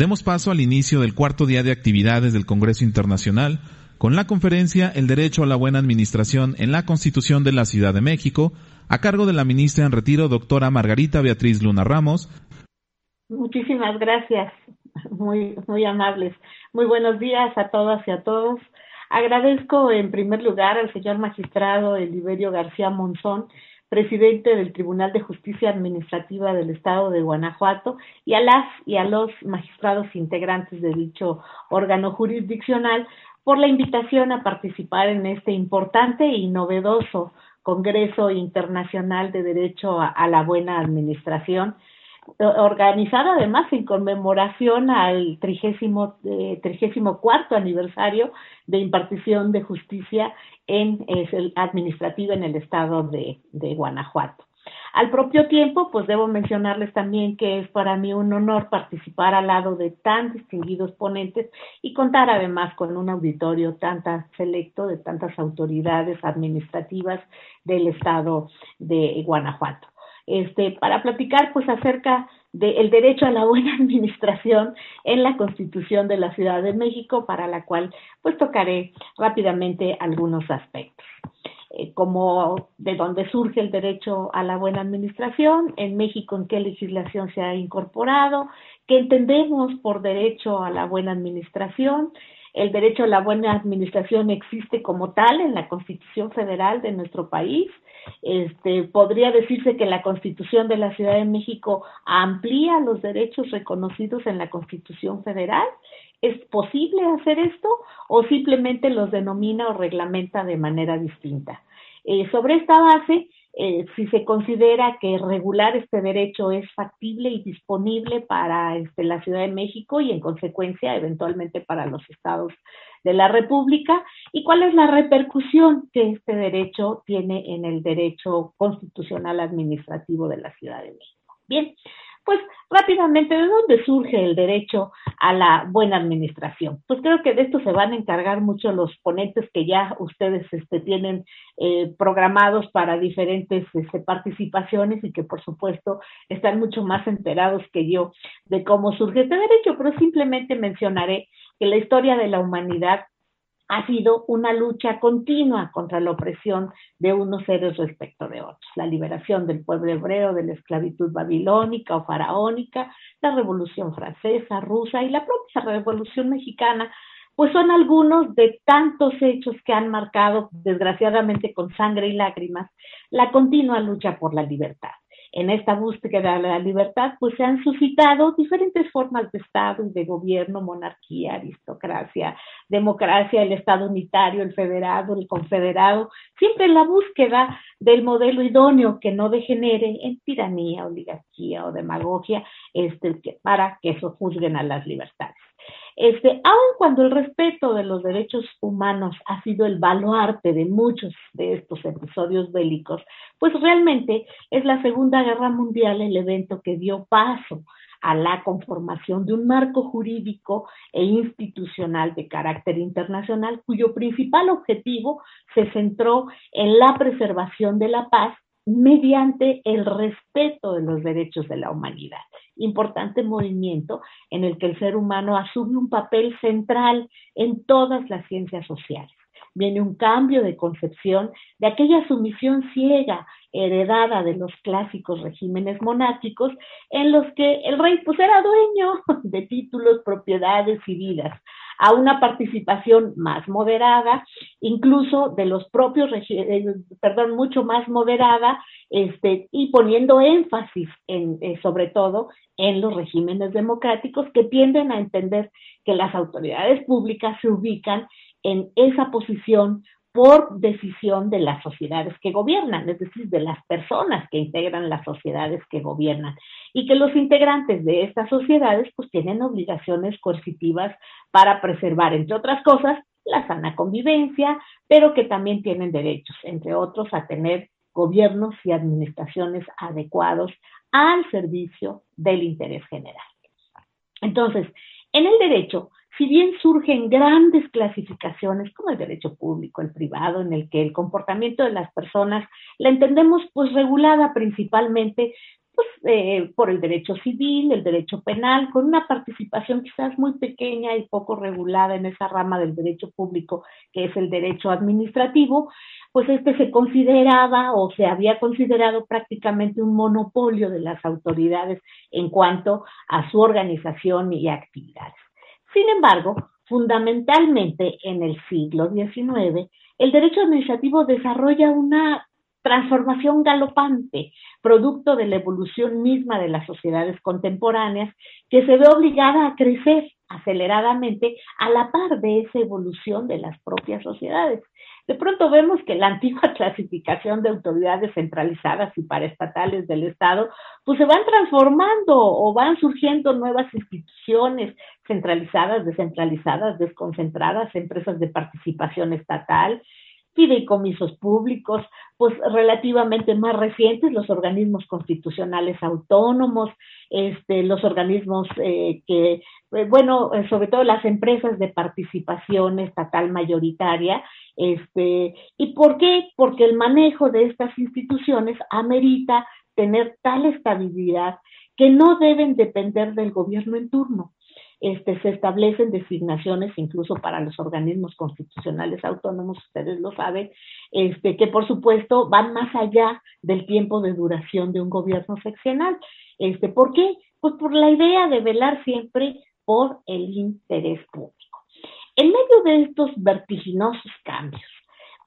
Demos paso al inicio del cuarto día de actividades del Congreso Internacional con la conferencia El Derecho a la Buena Administración en la Constitución de la Ciudad de México, a cargo de la ministra en retiro, doctora Margarita Beatriz Luna Ramos. Muchísimas gracias, muy, muy amables. Muy buenos días a todas y a todos. Agradezco en primer lugar al señor magistrado Eliberio García Monzón presidente del Tribunal de Justicia Administrativa del Estado de Guanajuato, y a las y a los magistrados integrantes de dicho órgano jurisdiccional por la invitación a participar en este importante y novedoso Congreso Internacional de Derecho a, la Buena Administración, organizado además en conmemoración al trigésimo, eh, cuarto aniversario de impartición de justicia en el administrativo en el estado de, de Guanajuato. Al propio tiempo, pues debo mencionarles también que es para mí un honor participar al lado de tan distinguidos ponentes y contar además con un auditorio tan, selecto de tantas autoridades administrativas del estado de Guanajuato. Este, para platicar pues acerca del derecho a la buena administración en la Constitución de la Ciudad de México, para la cual pues tocaré rápidamente algunos aspectos. Eh, como de dónde surge el derecho a la buena administración, en México en qué legislación se ha incorporado, qué entendemos por derecho a la buena administración. El derecho a la buena administración existe como tal en la Constitución Federal de nuestro país. Este, podría decirse que la Constitución de la Ciudad de México amplía los derechos reconocidos en la Constitución Federal. ¿Es posible hacer esto o simplemente los denomina o reglamenta de manera distinta? Eh, sobre esta base, eh, si se considera que regular este derecho es factible y disponible para este, la Ciudad de México y en consecuencia eventualmente para los estados de la República y cuál es la repercusión que este derecho tiene en el derecho constitucional administrativo de la Ciudad de México. Bien, pues rápidamente, ¿de dónde surge el derecho a la buena administración? Pues creo que de esto se van a encargar mucho los ponentes que ya ustedes este, tienen eh, programados para diferentes este, participaciones y que por supuesto están mucho más enterados que yo de cómo surge este derecho, pero simplemente mencionaré que la historia de la humanidad ha sido una lucha continua contra la opresión de unos seres respecto de otros. La liberación del pueblo hebreo de la esclavitud babilónica o faraónica, la revolución francesa, rusa y la propia revolución mexicana, pues son algunos de tantos hechos que han marcado, desgraciadamente con sangre y lágrimas, la continua lucha por la libertad en esta búsqueda de la libertad, pues se han suscitado diferentes formas de Estado y de gobierno, monarquía, aristocracia, democracia, el Estado unitario, el federado, el confederado, siempre en la búsqueda del modelo idóneo que no degenere en tiranía, oligarquía o demagogia, este, para que eso juzguen a las libertades. Este, aun cuando el respeto de los derechos humanos ha sido el baluarte de muchos de estos episodios bélicos, pues realmente es la Segunda Guerra Mundial el evento que dio paso a la conformación de un marco jurídico e institucional de carácter internacional cuyo principal objetivo se centró en la preservación de la paz mediante el respeto de los derechos de la humanidad importante movimiento en el que el ser humano asume un papel central en todas las ciencias sociales. Viene un cambio de concepción de aquella sumisión ciega heredada de los clásicos regímenes monárquicos en los que el rey pues era dueño de títulos, propiedades y vidas, a una participación más moderada, incluso de los propios, eh, perdón, mucho más moderada, este, y poniendo énfasis en, eh, sobre todo en los regímenes democráticos que tienden a entender que las autoridades públicas se ubican en esa posición por decisión de las sociedades que gobiernan, es decir, de las personas que integran las sociedades que gobiernan, y que los integrantes de estas sociedades pues tienen obligaciones coercitivas para preservar, entre otras cosas, la sana convivencia, pero que también tienen derechos, entre otros, a tener gobiernos y administraciones adecuados al servicio del interés general. Entonces, en el derecho, si bien surgen grandes clasificaciones como el derecho público, el privado, en el que el comportamiento de las personas la entendemos pues regulada principalmente pues, eh, por el derecho civil, el derecho penal, con una participación quizás muy pequeña y poco regulada en esa rama del derecho público que es el derecho administrativo, pues este se consideraba o se había considerado prácticamente un monopolio de las autoridades en cuanto a su organización y actividades. Sin embargo, fundamentalmente en el siglo XIX, el derecho administrativo desarrolla una transformación galopante, producto de la evolución misma de las sociedades contemporáneas, que se ve obligada a crecer aceleradamente a la par de esa evolución de las propias sociedades. De pronto vemos que la antigua clasificación de autoridades centralizadas y paraestatales del Estado, pues se van transformando o van surgiendo nuevas instituciones centralizadas, descentralizadas, desconcentradas, empresas de participación estatal, fideicomisos públicos, pues relativamente más recientes, los organismos constitucionales autónomos, este, los organismos eh, que, eh, bueno, eh, sobre todo las empresas de participación estatal mayoritaria, este, ¿y por qué? Porque el manejo de estas instituciones amerita tener tal estabilidad que no deben depender del gobierno en turno este, se establecen designaciones incluso para los organismos constitucionales autónomos, ustedes lo saben, este, que por supuesto van más allá del tiempo de duración de un gobierno seccional. Este, ¿Por qué? Pues por la idea de velar siempre por el interés público. En medio de estos vertiginosos cambios,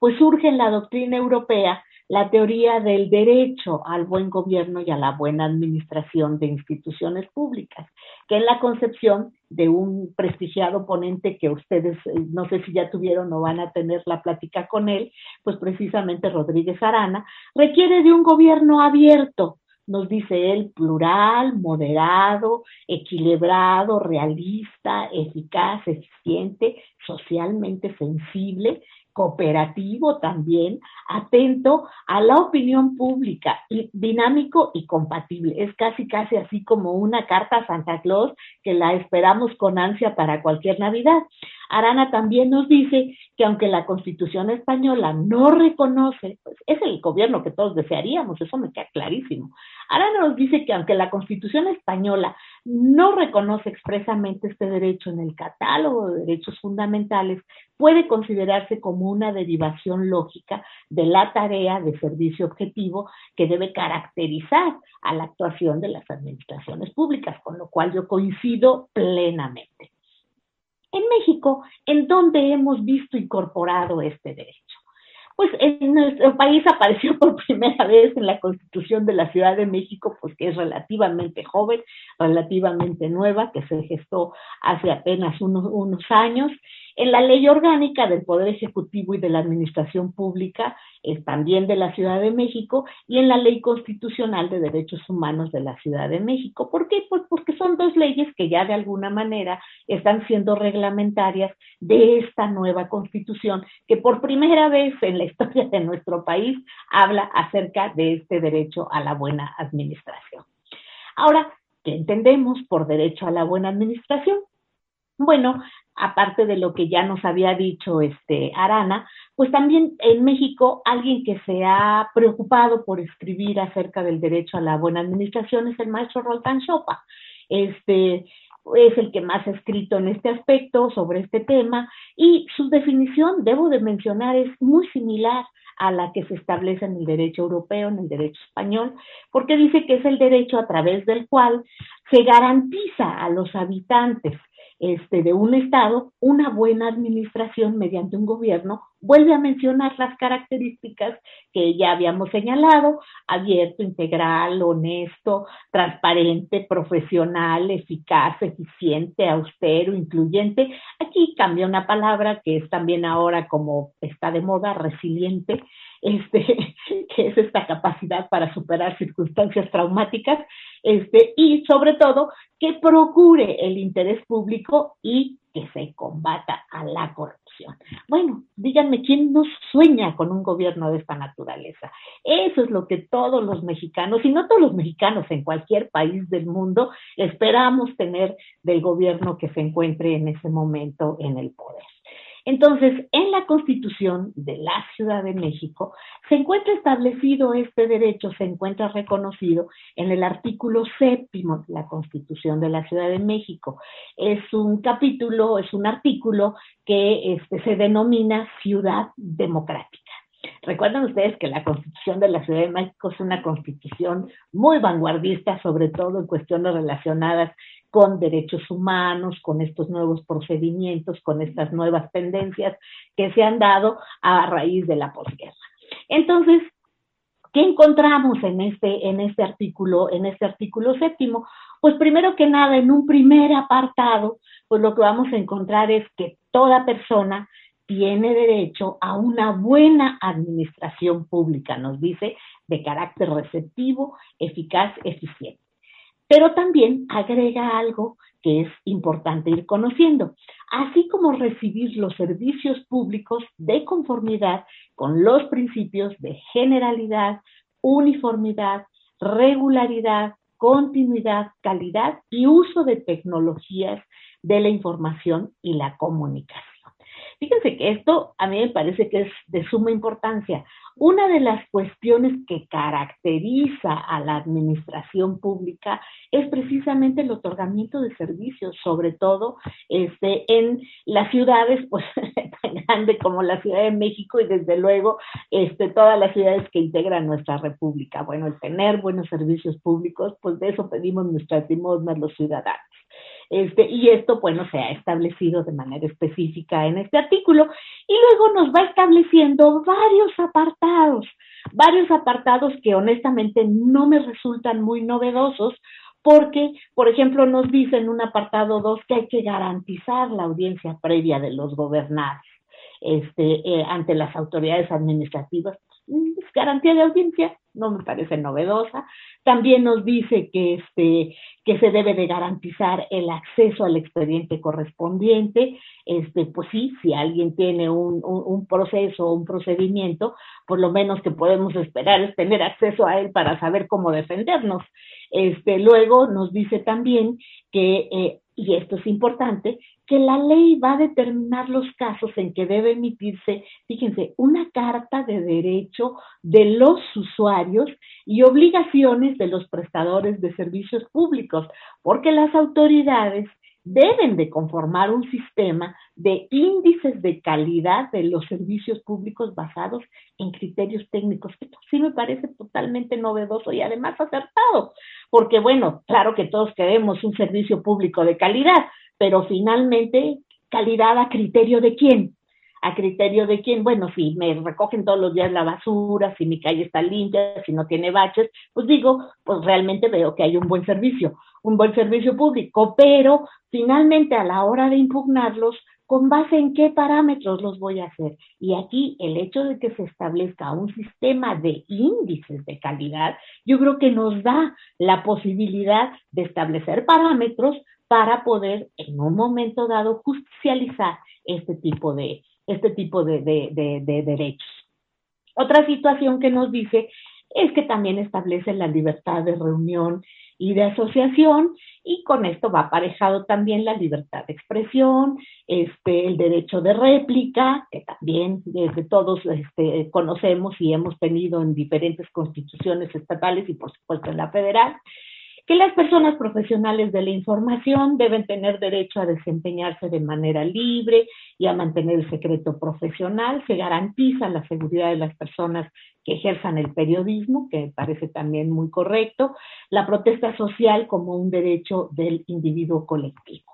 pues surge la doctrina europea la teoría del derecho al buen gobierno y a la buena administración de instituciones públicas, que es la concepción de un prestigiado ponente que ustedes, eh, no sé si ya tuvieron o van a tener la plática con él, pues precisamente Rodríguez Arana, requiere de un gobierno abierto, nos dice él, plural, moderado, equilibrado, realista, eficaz, eficiente, socialmente sensible, cooperativo también, atento a la opinión pública, y dinámico y compatible. Es casi, casi así como una carta a Santa Claus que la esperamos con ansia para cualquier Navidad. Arana también nos dice que aunque la Constitución española no reconoce, pues es el gobierno que todos desearíamos, eso me queda clarísimo. Arana nos dice que aunque la Constitución española no reconoce expresamente este derecho en el catálogo de derechos fundamentales, puede considerarse como una derivación lógica de la tarea de servicio objetivo que debe caracterizar a la actuación de las administraciones públicas, con lo cual yo coincido plenamente. En México, ¿en dónde hemos visto incorporado este derecho? Pues en nuestro país apareció por primera vez en la Constitución de la Ciudad de México, pues que es relativamente joven, relativamente nueva, que se gestó hace apenas unos, unos años, en la ley orgánica del Poder Ejecutivo y de la Administración Pública, es también de la Ciudad de México, y en la ley constitucional de derechos humanos de la Ciudad de México. ¿Por qué? Pues porque son dos leyes que ya de alguna manera están siendo reglamentarias de esta nueva constitución, que por primera vez en la historia de nuestro país habla acerca de este derecho a la buena administración. Ahora, ¿qué entendemos por derecho a la buena administración? Bueno, aparte de lo que ya nos había dicho este Arana, pues también en México alguien que se ha preocupado por escribir acerca del derecho a la buena administración es el maestro Roltán Chopa. Este es el que más ha escrito en este aspecto sobre este tema y su definición, debo de mencionar, es muy similar a la que se establece en el derecho europeo, en el derecho español, porque dice que es el derecho a través del cual se garantiza a los habitantes este, de un Estado, una buena administración mediante un gobierno, vuelve a mencionar las características que ya habíamos señalado, abierto, integral, honesto, transparente, profesional, eficaz, eficiente, austero, incluyente. Aquí cambia una palabra que es también ahora como está de moda, resiliente, este, que es esta capacidad para superar circunstancias traumáticas, este, y sobre todo que procure el interés público y que se combata a la corrupción. Bueno, díganme, ¿quién no sueña con un gobierno de esta naturaleza? Eso es lo que todos los mexicanos, y no todos los mexicanos en cualquier país del mundo, esperamos tener del gobierno que se encuentre en ese momento en el poder. Entonces, en la Constitución de la Ciudad de México se encuentra establecido este derecho, se encuentra reconocido en el artículo séptimo de la Constitución de la Ciudad de México. Es un capítulo, es un artículo que este, se denomina Ciudad Democrática. Recuerden ustedes que la Constitución de la Ciudad de México es una constitución muy vanguardista, sobre todo en cuestiones relacionadas con derechos humanos, con estos nuevos procedimientos, con estas nuevas tendencias que se han dado a raíz de la posguerra. Entonces, ¿qué encontramos en este, en este artículo, en este artículo séptimo? Pues primero que nada, en un primer apartado, pues lo que vamos a encontrar es que toda persona tiene derecho a una buena administración pública, nos dice, de carácter receptivo, eficaz, eficiente pero también agrega algo que es importante ir conociendo, así como recibir los servicios públicos de conformidad con los principios de generalidad, uniformidad, regularidad, continuidad, calidad y uso de tecnologías de la información y la comunicación. Fíjense que esto a mí me parece que es de suma importancia. Una de las cuestiones que caracteriza a la administración pública es precisamente el otorgamiento de servicios, sobre todo este, en las ciudades pues, tan grandes como la Ciudad de México y desde luego este, todas las ciudades que integran nuestra república. Bueno, el tener buenos servicios públicos, pues de eso pedimos nuestras limosnas los ciudadanos. Este, y esto, bueno, se ha establecido de manera específica en este artículo y luego nos va estableciendo varios apartados, varios apartados que honestamente no me resultan muy novedosos porque, por ejemplo, nos dice en un apartado 2 que hay que garantizar la audiencia previa de los gobernados este, eh, ante las autoridades administrativas garantía de audiencia, no me parece novedosa. También nos dice que, este, que se debe de garantizar el acceso al expediente correspondiente. Este, pues sí, si alguien tiene un, un, proceso o un procedimiento, por lo menos que podemos esperar es tener acceso a él para saber cómo defendernos. Este, luego nos dice también que eh, y esto es importante, que la ley va a determinar los casos en que debe emitirse, fíjense, una carta de derecho de los usuarios y obligaciones de los prestadores de servicios públicos, porque las autoridades deben de conformar un sistema de índices de calidad de los servicios públicos basados en criterios técnicos. Esto sí me parece totalmente novedoso y además acertado, porque bueno, claro que todos queremos un servicio público de calidad, pero finalmente, calidad a criterio de quién? A criterio de quién, bueno, si me recogen todos los días la basura, si mi calle está limpia, si no tiene baches, pues digo, pues realmente veo que hay un buen servicio, un buen servicio público, pero finalmente a la hora de impugnarlos, ¿con base en qué parámetros los voy a hacer? Y aquí el hecho de que se establezca un sistema de índices de calidad, yo creo que nos da la posibilidad de establecer parámetros para poder en un momento dado justicializar este tipo de, este tipo de, de, derechos. Otra situación que nos dice es que también establece la libertad de reunión y de asociación y con esto va aparejado también la libertad de expresión, este, el derecho de réplica, que también desde todos este, conocemos y hemos tenido en diferentes constituciones estatales y por supuesto en la federal, que las personas profesionales de la información deben tener derecho a desempeñarse de manera libre y a mantener el secreto profesional. Se garantiza la seguridad de las personas que ejerzan el periodismo, que parece también muy correcto. La protesta social como un derecho del individuo colectivo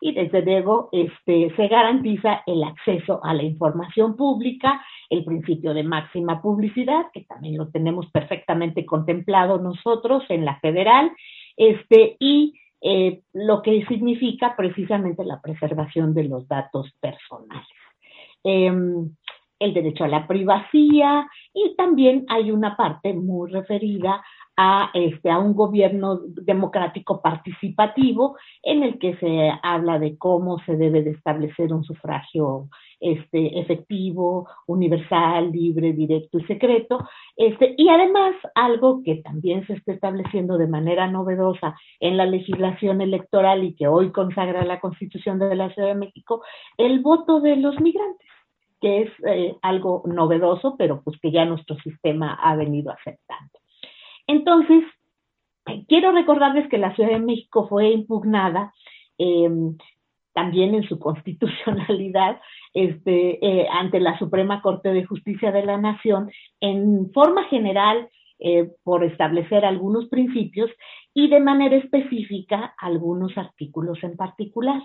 y desde luego este, se garantiza el acceso a la información pública, el principio de máxima publicidad, que también lo tenemos perfectamente contemplado nosotros en la federal, este, y eh, lo que significa precisamente la preservación de los datos personales. Em, el derecho a la privacidad y también hay una parte muy referida a, este, a un gobierno democrático participativo en el que se habla de cómo se debe de establecer un sufragio este, efectivo, universal, libre, directo y secreto. Este, y además, algo que también se está estableciendo de manera novedosa en la legislación electoral y que hoy consagra la Constitución de la Ciudad de México, el voto de los migrantes que es eh, algo novedoso, pero pues que ya nuestro sistema ha venido aceptando. Entonces, quiero recordarles que la Ciudad de México fue impugnada em, también en su constitucionalidad este, eh, ante la Suprema Corte de Justicia de la Nación en forma general eh, por establecer algunos principios y de manera específica algunos artículos en particular.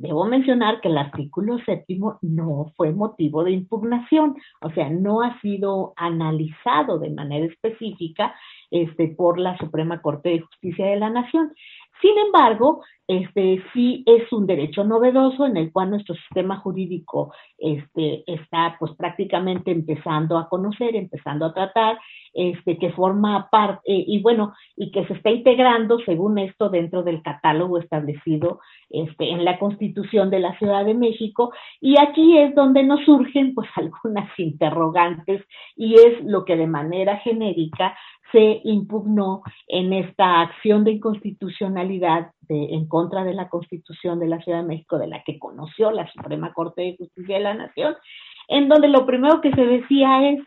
Debo mencionar que el artículo séptimo no fue motivo de impugnación, o sea, no ha sido analizado de manera específica este, por la Suprema Corte de Justicia de la Nación. Sin embargo, este sí es un derecho novedoso en el cual nuestro sistema jurídico este, está pues prácticamente empezando a conocer, empezando a tratar, este, que forma parte, y bueno, y que se está integrando según esto dentro del catálogo establecido este, en la Constitución de la Ciudad de México. Y aquí es donde nos surgen pues algunas interrogantes y es lo que de manera genérica se impugnó en esta acción de inconstitucionalidad en contra de la Constitución de la Ciudad de México, de la que conoció la Suprema Corte de Justicia de la Nación, en donde lo primero que se decía es,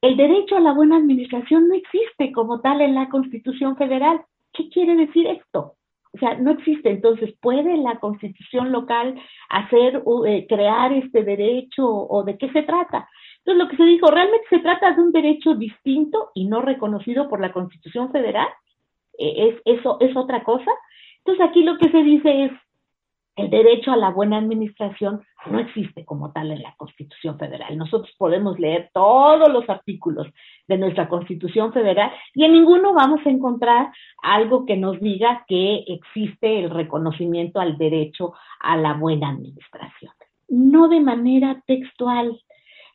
el derecho a la buena administración no existe como tal en la Constitución Federal. ¿Qué quiere decir esto? O sea, no existe. Entonces, ¿puede la constitución local hacer, eh, crear este derecho o de qué se trata? Entonces, lo que se dijo, realmente se trata de un derecho distinto y no reconocido por la constitución federal. Eh, ¿Es, eso es otra cosa? Entonces, aquí lo que se dice es, el derecho a la buena administración no existe como tal en la Constitución Federal. Nosotros podemos leer todos los artículos de nuestra Constitución Federal y en ninguno vamos a encontrar algo que nos diga que existe el reconocimiento al derecho a la buena administración. No de manera textual,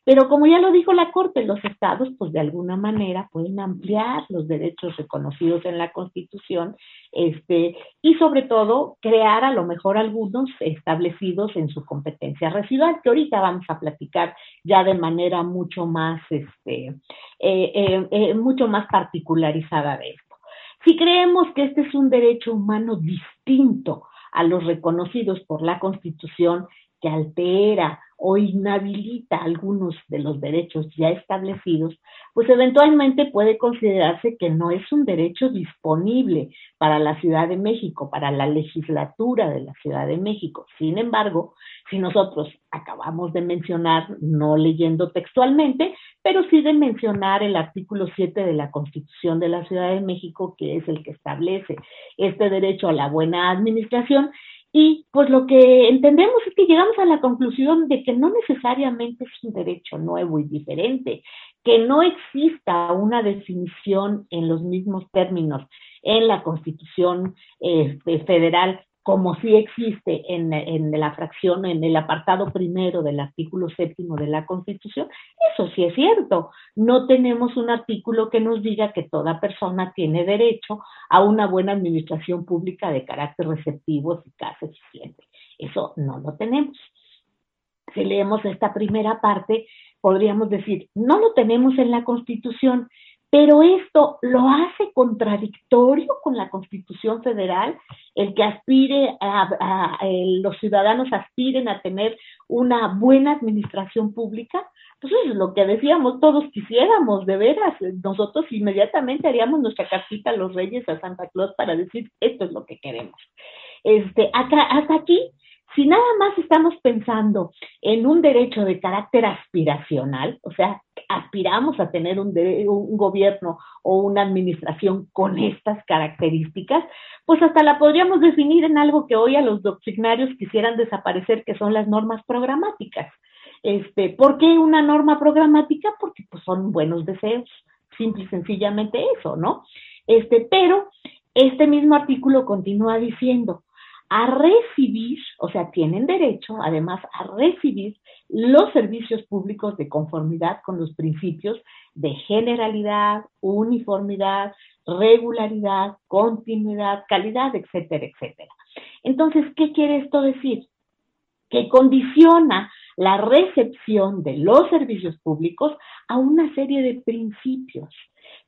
pero como ya lo dijo la Corte, los estados, pues de alguna manera pueden ampliar los derechos reconocidos en la Constitución, este, y sobre todo crear a lo mejor algunos establecidos en su competencia residual, que ahorita vamos a platicar ya de manera mucho más, este, eh, eh, eh, mucho más particularizada de esto. Si creemos que este es un derecho humano distinto a los reconocidos por la Constitución, altera o inhabilita algunos de los derechos ya establecidos, pues eventualmente puede considerarse que no es un derecho disponible para la Ciudad de México, para la legislatura de la Ciudad de México. Sin embargo, si nosotros acabamos de mencionar, no leyendo textualmente, pero sí de mencionar el artículo 7 de la Constitución de la Ciudad de México, que es el que establece este derecho a la buena administración, y pues lo que entendemos es que llegamos a la conclusión de que no necesariamente es un derecho nuevo y diferente, que no exista una definición en los mismos términos en la Constitución este, Federal como sí existe en, en, la fracción, en el apartado primero del artículo séptimo de la Constitución, eso sí es cierto. No tenemos un artículo que nos diga que toda persona tiene derecho a una buena administración pública de carácter receptivo, eficaz, eficiente. Eso no lo tenemos. Si leemos esta primera parte, podríamos decir, no lo tenemos en la Constitución, pero esto lo hace contradictorio con la Constitución Federal, el que aspire a, los ciudadanos aspiren a tener una buena administración pública. Pues eso es lo que decíamos, todos quisiéramos, de veras, nosotros inmediatamente haríamos nuestra cartita a los reyes, a Santa Claus, para decir, esto es lo que queremos. Este, acá, hasta aquí si nada más estamos pensando en un derecho de carácter aspiracional, o sea, aspiramos a tener un, gobierno o una administración con estas características, pues hasta la podríamos definir en algo que hoy a los doctrinarios quisieran desaparecer, que son las normas programáticas. Este, ¿Por qué una norma programática? Porque pues, son buenos deseos, simple y sencillamente eso, ¿no? Este, pero este mismo artículo continúa diciendo, a recibir, o sea, tienen derecho además a recibir los servicios públicos de conformidad con los principios de generalidad, uniformidad, regularidad, continuidad, calidad, etcétera, etcétera. Entonces, ¿qué quiere esto decir? Que condiciona la recepción de los servicios públicos a una serie de principios.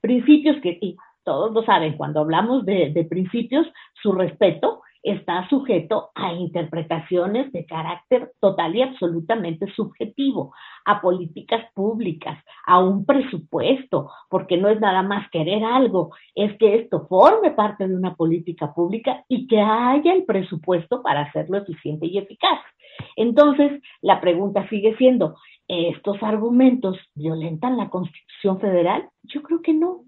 Principios que, y todos lo saben, cuando hablamos de, de principios, su respeto está sujeto a interpretaciones de carácter total y absolutamente subjetivo, a políticas públicas, a un presupuesto, porque no es nada más querer algo, es que esto forme parte de una política pública y que haya el presupuesto para hacerlo eficiente y eficaz. Entonces, la pregunta sigue siendo, ¿estos argumentos violentan la Constitución Federal? Yo creo que no,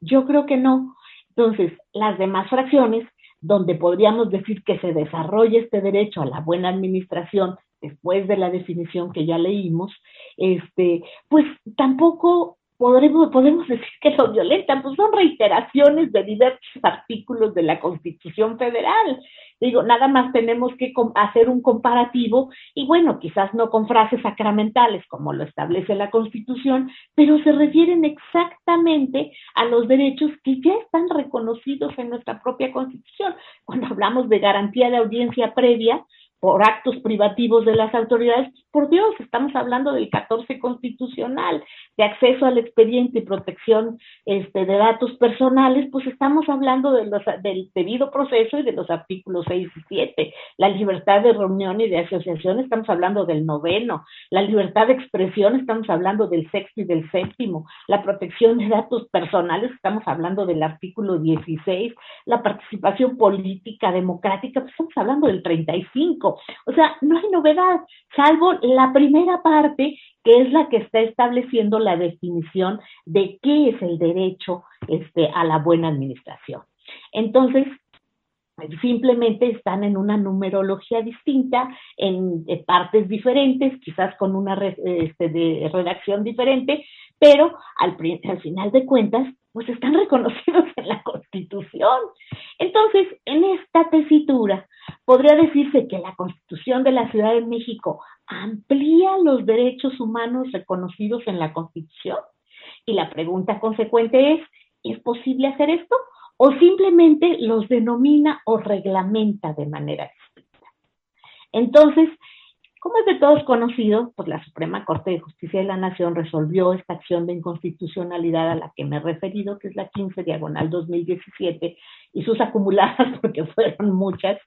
yo creo que no. Entonces, las demás fracciones donde podríamos decir que se desarrolla este derecho a la buena administración después de la definición que ya leímos, este, pues tampoco podremos, podemos decir que lo violentan, pues son reiteraciones de diversos artículos de la Constitución Federal. Digo, nada más tenemos que hacer un comparativo y bueno, quizás no con frases sacramentales como lo establece la Constitución, pero se refieren exactamente a los derechos que ya están reconocidos en nuestra propia Constitución. Cuando hablamos de garantía de audiencia previa, por actos privativos de las autoridades, por Dios, estamos hablando del 14 constitucional, de acceso al expediente y protección este, de datos personales, pues estamos hablando de los, del debido proceso y de los artículos 6 y 7. La libertad de reunión y de asociación, estamos hablando del noveno. La libertad de expresión, estamos hablando del sexto y del séptimo. La protección de datos personales, estamos hablando del artículo 16. La participación política democrática, pues estamos hablando del 35 o sea, no hay novedad, salvo la primera parte, que es la que está estableciendo la definición de qué es el derecho este, a la buena administración. Entonces, simplemente están en una numerología distinta, en, partes diferentes, quizás con una este, redacción diferente, pero al, al final de cuentas, pues están reconocidos en la Constitución. Entonces, en esta tesitura, podría decirse que la Constitución de la Ciudad de México amplía los derechos humanos reconocidos en la Constitución. Y la pregunta consecuente es, ¿es posible hacer esto? ¿O simplemente los denomina o reglamenta de manera distinta? Entonces, como es de todos conocido, pues la Suprema Corte de Justicia de la Nación resolvió esta acción de inconstitucionalidad a la que me he referido, que es la 15 diagonal 2017, y sus acumuladas, porque fueron muchas,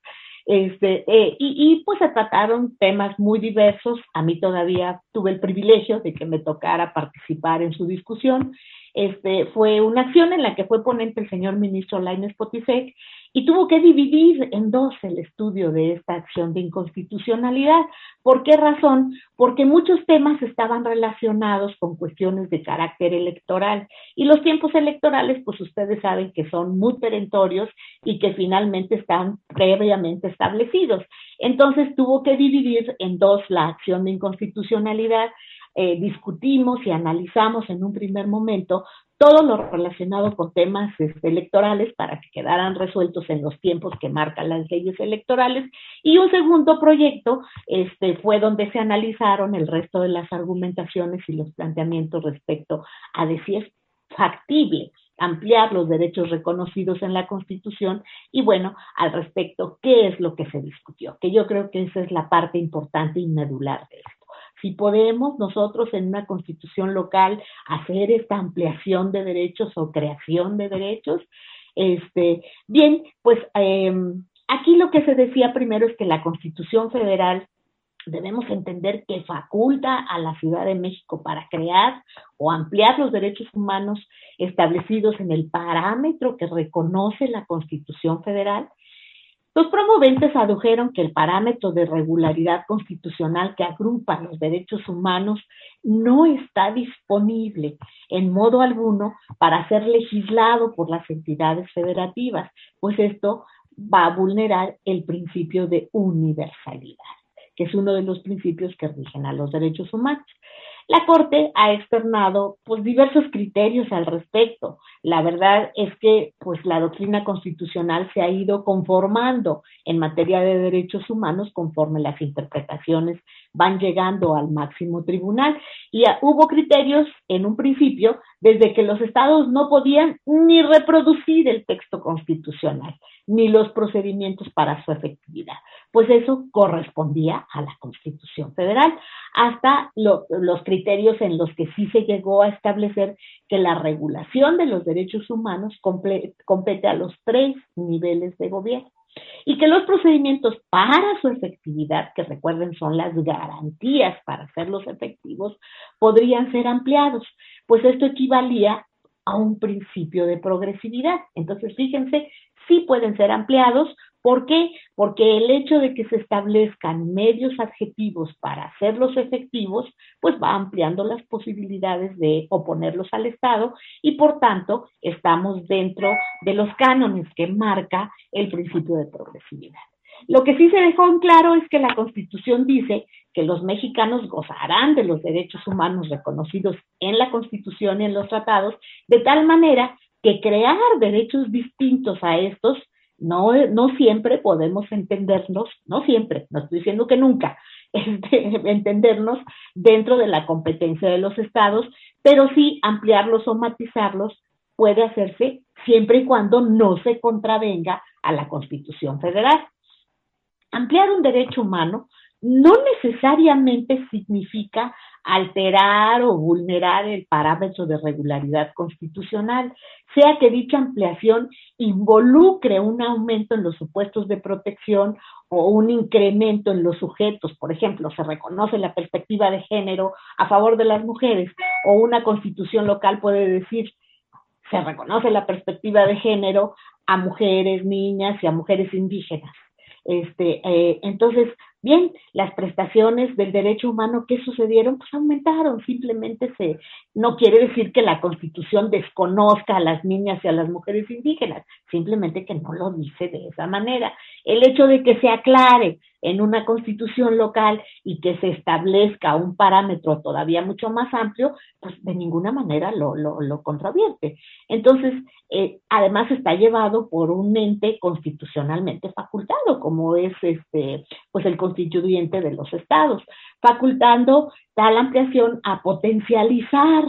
este, eh, y, y, pues se trataron temas muy diversos. A mí todavía tuve el privilegio de que me tocara participar en su discusión. Este, fue una acción en la que fue ponente el señor ministro Laines Potisek y tuvo que dividir en dos el estudio de esta acción de inconstitucionalidad. ¿Por qué razón? Porque muchos temas estaban relacionados con cuestiones de carácter electoral y los tiempos electorales, pues ustedes saben que son muy perentorios y que finalmente están previamente establecidos. Entonces tuvo que dividir en dos la acción de inconstitucionalidad eh, discutimos y analizamos en un primer momento todo lo relacionado con temas este, electorales para que quedaran resueltos en los tiempos que marcan las leyes electorales. Y un segundo proyecto este, fue donde se analizaron el resto de las argumentaciones y los planteamientos respecto a si es factible ampliar los derechos reconocidos en la Constitución y bueno, al respecto, ¿qué es lo que se discutió? Que yo creo que esa es la parte importante y medular de esto si podemos nosotros en una constitución local hacer esta ampliación de derechos o creación de derechos. Este, bien, pues em, aquí lo que se decía primero es que la constitución federal debemos entender que faculta a la Ciudad de México para crear o ampliar los derechos humanos establecidos en el parámetro que reconoce la Constitución Federal los promoventes adujeron que el parámetro de regularidad constitucional que agrupa los derechos humanos no está disponible en modo alguno para ser legislado por las entidades federativas, pues esto va a vulnerar el principio de universalidad, que es uno de los principios que rigen a los derechos humanos. La Corte ha externado pues, diversos criterios al respecto. la verdad es que pues la doctrina constitucional se ha ido conformando en materia de derechos humanos conforme las interpretaciones van llegando al máximo tribunal. Y hubo criterios en un principio desde que los estados no podían ni reproducir el texto constitucional, ni los procedimientos para su efectividad, pues eso correspondía a la Constitución Federal, hasta los criterios en los que sí se llegó a establecer que la regulación de los derechos humanos compete a los tres niveles de gobierno y que los procedimientos para su efectividad, que recuerden son las garantías para hacerlos efectivos, podrían ser ampliados, pues esto equivalía a un principio de progresividad. Entonces, fíjense, sí pueden ser ampliados. ¿Por qué? Porque el hecho de que se establezcan medios adjetivos para hacerlos efectivos, pues va ampliando las posibilidades de oponerlos al Estado y por tanto estamos dentro de los cánones que marca el principio de progresividad. Lo que sí se dejó en claro es que la Constitución dice que los mexicanos gozarán de los derechos humanos reconocidos en la Constitución y en los tratados, de tal manera que crear derechos distintos a estos, no, no siempre podemos entendernos, no siempre, no estoy diciendo que nunca, este, entendernos dentro de la competencia de los estados, pero sí ampliarlos o matizarlos puede hacerse siempre y cuando no se contravenga a la Constitución Federal. Ampliar un derecho humano no necesariamente significa alterar o vulnerar el parámetro de regularidad constitucional, sea que dicha ampliación involucre un aumento en los supuestos de protección o un incremento en los sujetos, por ejemplo, se reconoce la perspectiva de género a favor de las mujeres o una constitución local puede decir se reconoce la perspectiva de género a mujeres, niñas y a mujeres indígenas. Este, eh, entonces, Bien, las prestaciones del derecho humano que sucedieron, pues aumentaron, simplemente se, no quiere decir que la constitución desconozca a las niñas y a las mujeres indígenas, simplemente que no lo dice de esa manera. El hecho de que se aclare en una constitución local y que se establezca un parámetro todavía mucho más amplio, pues de ninguna manera lo, lo, lo contravierte. Entonces, eh, además está llevado por un ente constitucionalmente facultado, como es este, pues el constituyente de los estados, facultando tal ampliación a potencializar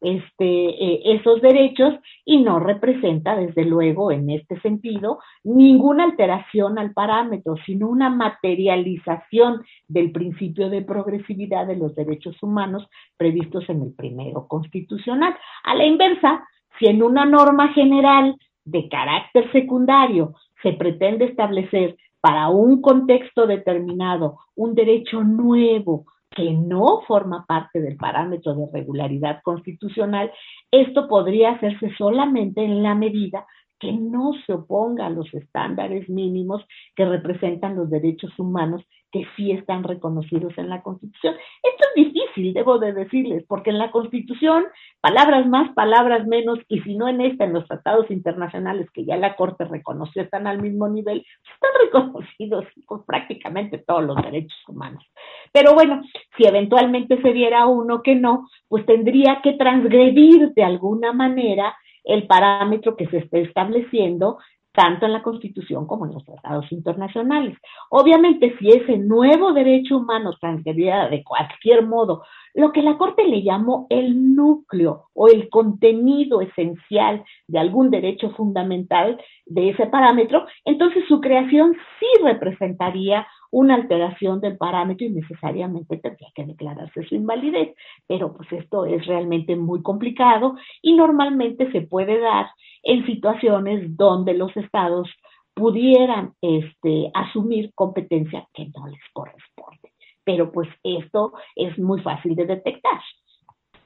este, eh, esos derechos y no representa, desde luego, en este sentido, ninguna alteración al parámetro, sino una materialización del principio de progresividad de los derechos humanos previstos en el primero constitucional. A la inversa, si en una norma general de carácter secundario se pretende establecer para un contexto determinado un derecho nuevo que no forma parte del parámetro de regularidad constitucional, esto podría hacerse solamente en la medida que no se oponga a los estándares mínimos que representan los derechos humanos que sí están reconocidos en la Constitución. Esto es difícil, debo de decirles, porque en la Constitución, palabras más, palabras menos, y si no en esta, en los tratados internacionales que ya la Corte reconoció, están al mismo nivel, están reconocidos prácticamente todos los derechos humanos. Pero bueno, si eventualmente se diera uno que no, pues tendría que transgredir de alguna manera el parámetro que se esté estableciendo tanto en la Constitución como en los tratados internacionales. Obviamente, si ese nuevo derecho humano transgrediera de cualquier modo lo que la Corte le llamó el núcleo o el contenido esencial de algún derecho fundamental de ese parámetro, entonces su creación sí representaría una alteración del parámetro y necesariamente tendría que declararse su invalidez. Pero pues esto es realmente muy complicado y normalmente se puede dar en situaciones donde los estados pudieran este, asumir competencia que no les corresponde. Pero pues esto es muy fácil de detectar.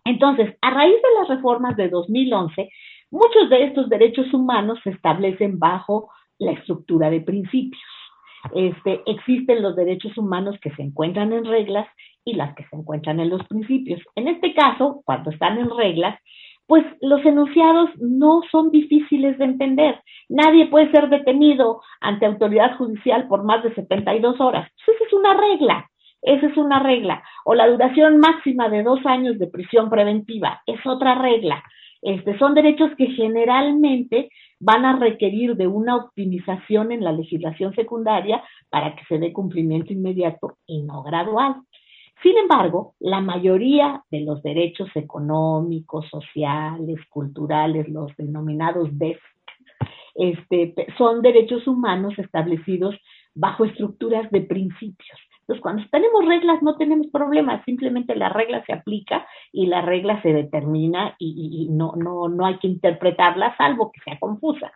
Entonces, a raíz de las reformas de 2011, muchos de estos derechos humanos se establecen bajo la estructura de principios. Este, existen los derechos humanos que se encuentran en reglas y las que se encuentran en los principios. En este caso, cuando están en reglas, pues los enunciados no son difíciles de entender. Nadie puede ser detenido ante autoridad judicial por más de 72 horas. Pues esa es una regla. Esa es una regla. O la duración máxima de dos años de prisión preventiva es otra regla. Este, son derechos que generalmente van a requerir de una optimización en la legislación secundaria para que se dé cumplimiento inmediato y no gradual. Sin embargo, la mayoría de los derechos económicos, sociales, culturales, los denominados DEF, este, son derechos humanos establecidos bajo estructuras de principios. Entonces, cuando tenemos reglas no tenemos problemas, simplemente la regla se aplica y la regla se determina y, no, no, no hay que interpretarla salvo que sea confusa.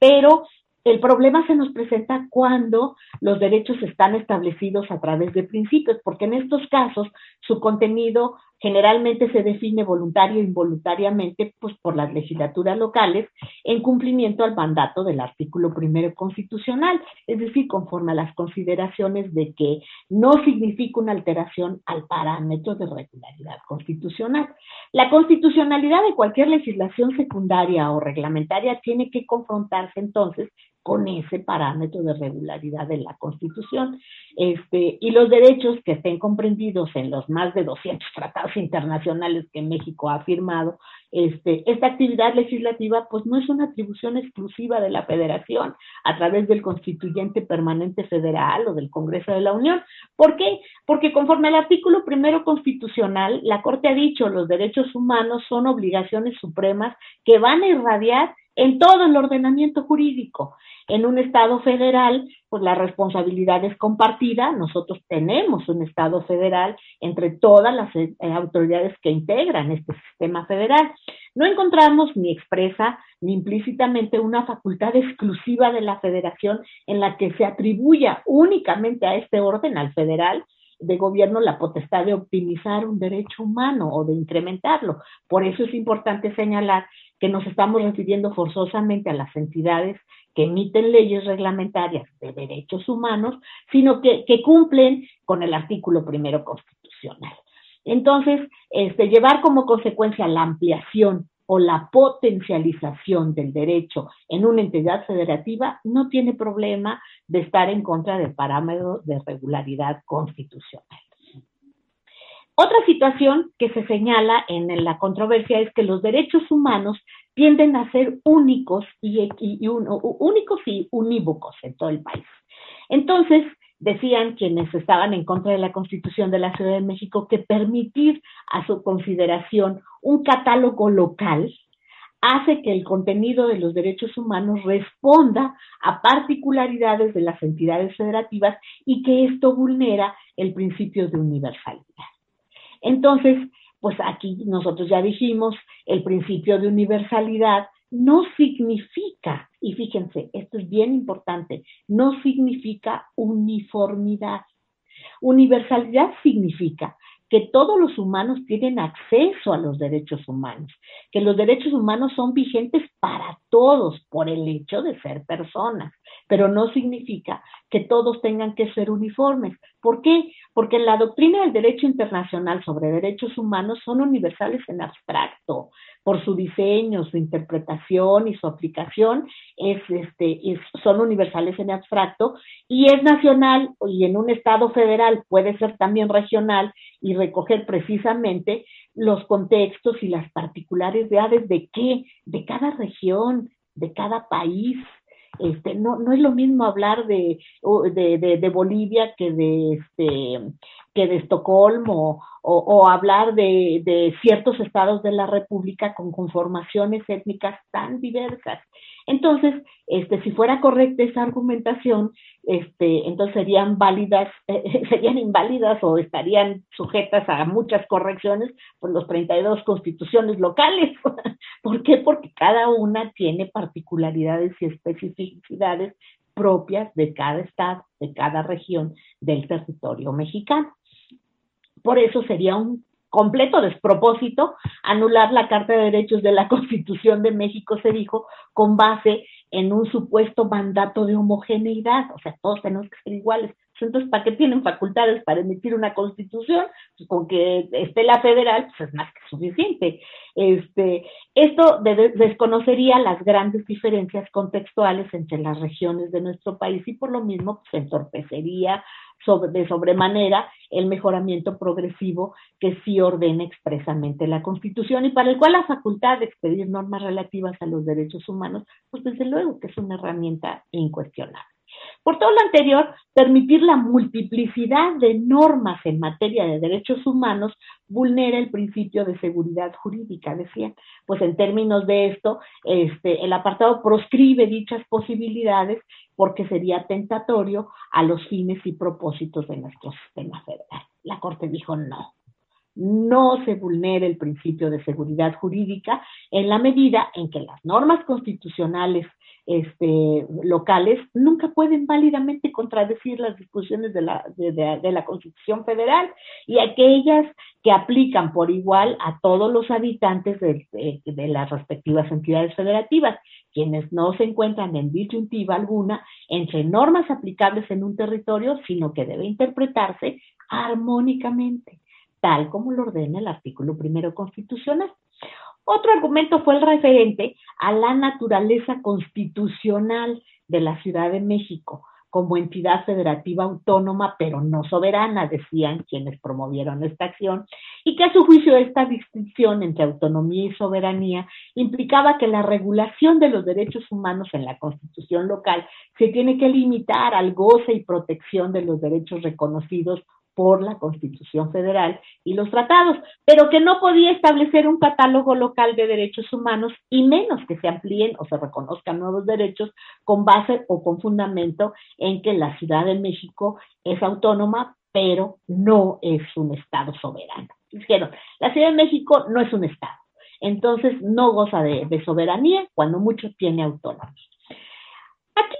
Pero el problema se nos presenta cuando los derechos están establecidos a través de principios, porque en estos casos su contenido generalmente se define voluntario e involuntariamente pues, por las legislaturas locales en cumplimiento al mandato del artículo primero constitucional, es decir, conforme a las consideraciones de que no significa una alteración al parámetro de regularidad constitucional. La constitucionalidad de cualquier legislación secundaria o reglamentaria tiene que confrontarse entonces con ese parámetro de regularidad de la Constitución. Este, y los derechos que estén comprendidos en los más de 200 tratados internacionales que México ha firmado, este, esta actividad legislativa pues no es una atribución exclusiva de la Federación a través del Constituyente Permanente Federal o del Congreso de la Unión. ¿Por qué? Porque conforme al artículo primero constitucional, la Corte ha dicho los derechos humanos son obligaciones supremas que van a irradiar en todo el ordenamiento jurídico. En un Estado federal, pues la responsabilidad es compartida. Nosotros tenemos un Estado federal entre todas las eh, autoridades que integran este sistema federal. No encontramos ni expresa ni implícitamente una facultad exclusiva de la federación en la que se atribuya únicamente a este orden, al federal, de gobierno la potestad de optimizar un derecho humano o de incrementarlo. Por eso es importante señalar que nos estamos refiriendo forzosamente a las entidades que emiten leyes reglamentarias de derechos humanos, sino que, cumplen con el artículo primero constitucional. Entonces, este, llevar como consecuencia la ampliación o la potencialización del derecho en una entidad federativa no tiene problema de estar en contra del parámetro de regularidad constitucional. Otra situación que se señala en la controversia es que los derechos humanos tienden a ser únicos y, únicos y unívocos en todo el país. Entonces, decían quienes estaban en contra de la Constitución de la Ciudad de México que permitir a su consideración un catálogo local hace que el contenido de los derechos humanos responda a particularidades de las entidades federativas y que esto vulnera el principio de universalidad. Entonces, pues aquí nosotros ya dijimos, el principio de universalidad no significa, y fíjense, esto es bien importante, no significa uniformidad. Universalidad significa que todos los humanos tienen acceso a los derechos humanos, que los derechos humanos son vigentes para todos por el hecho de ser personas, pero no significa que todos tengan que ser uniformes. ¿Por qué? Porque en la doctrina del derecho internacional sobre derechos humanos son universales en abstracto, por su diseño, su interpretación y su aplicación, es, este, son universales en abstracto y es nacional y en un estado federal puede ser también regional y recoger precisamente los contextos y las particularidades de qué, de cada región, de cada país, este, no, no es lo mismo hablar de, de, de, Bolivia que de, este, que de Estocolmo o, hablar de, ciertos estados de la República con conformaciones étnicas tan diversas. Entonces, este, si fuera correcta esa argumentación, este, entonces serían válidas, serían inválidas o estarían sujetas a muchas correcciones por los 32 constituciones locales. ¿Por qué? Porque cada una tiene particularidades y especificidades propias de cada estado, de cada región del territorio mexicano. Por eso sería un completo despropósito anular la Carta de Derechos de la Constitución de México, se dijo, con base en un supuesto mandato de homogeneidad, o sea, todos tenemos que ser iguales. Entonces, ¿para qué tienen facultades para emitir una constitución? Pues con que esté la federal, pues es más que suficiente. Este, esto desconocería las grandes diferencias contextuales entre las regiones de nuestro país y por lo mismo pues, entorpecería de sobremanera el mejoramiento progresivo que sí ordena expresamente la Constitución y para el cual la facultad de expedir normas relativas a los derechos humanos, pues desde luego que es una herramienta incuestionable. Por todo lo anterior, permitir la multiplicidad de normas en materia de derechos humanos vulnera el principio de seguridad jurídica, decía. Pues en términos de esto, este, el apartado proscribe dichas posibilidades porque sería tentatorio a los fines y propósitos de nuestro sistema federal. La Corte dijo no, no se vulnera el principio de seguridad jurídica en la medida en que las normas constitucionales este, locales nunca pueden válidamente contradecir las disposiciones de la, de, la Constitución Federal y aquellas que aplican por igual a todos los habitantes de, de, las respectivas entidades federativas, quienes no se encuentran en disyuntiva alguna entre normas aplicables en un territorio, sino que debe interpretarse armónicamente, tal como lo ordena el artículo primero constitucional. Otro argumento fue el referente a la naturaleza constitucional de la Ciudad de México como entidad federativa autónoma, pero no soberana, decían quienes promovieron esta acción, y que a su juicio esta distinción entre autonomía y soberanía implicaba que la regulación de los derechos humanos en la constitución local se tiene que limitar al goce y protección de los derechos reconocidos por la Constitución Federal y los tratados, pero que no podía establecer un catálogo local de derechos humanos y menos que se amplíen o se reconozcan nuevos derechos con base o con fundamento en que la Ciudad de México es autónoma, pero no es un Estado soberano. Dijeron, la Ciudad de México no es un Estado, entonces no goza de, de soberanía, cuando mucho tiene autonomía. Aquí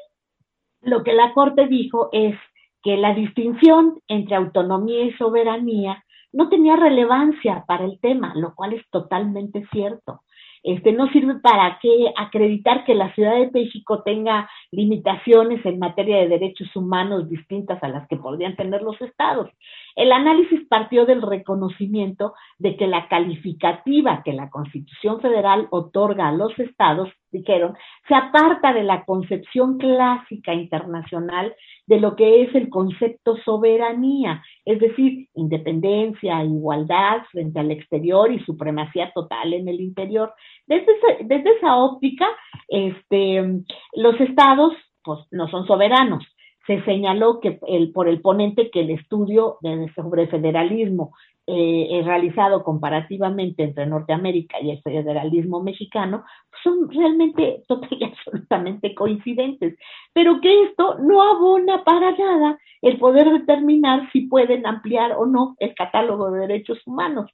lo que la Corte dijo es que la distinción entre autonomía y soberanía no tenía relevancia para el tema, lo cual es totalmente cierto. Este, no sirve para que acreditar que la Ciudad de México tenga limitaciones en materia de derechos humanos distintas a las que podrían tener los estados. El análisis partió del reconocimiento de que la calificativa que la Constitución Federal otorga a los estados, dijeron, se aparta de la concepción clásica internacional de lo que es el concepto soberanía, es decir, independencia, igualdad frente al exterior y supremacía total en el interior. Desde, desde esa óptica, este, los estados pues, no son soberanos. Se señaló que el, por el ponente que el estudio de, sobre federalismo eh, realizado comparativamente entre Norteamérica y el federalismo mexicano son realmente total y absolutamente coincidentes, pero que esto no abona para nada el poder determinar si pueden ampliar o no el catálogo de derechos humanos.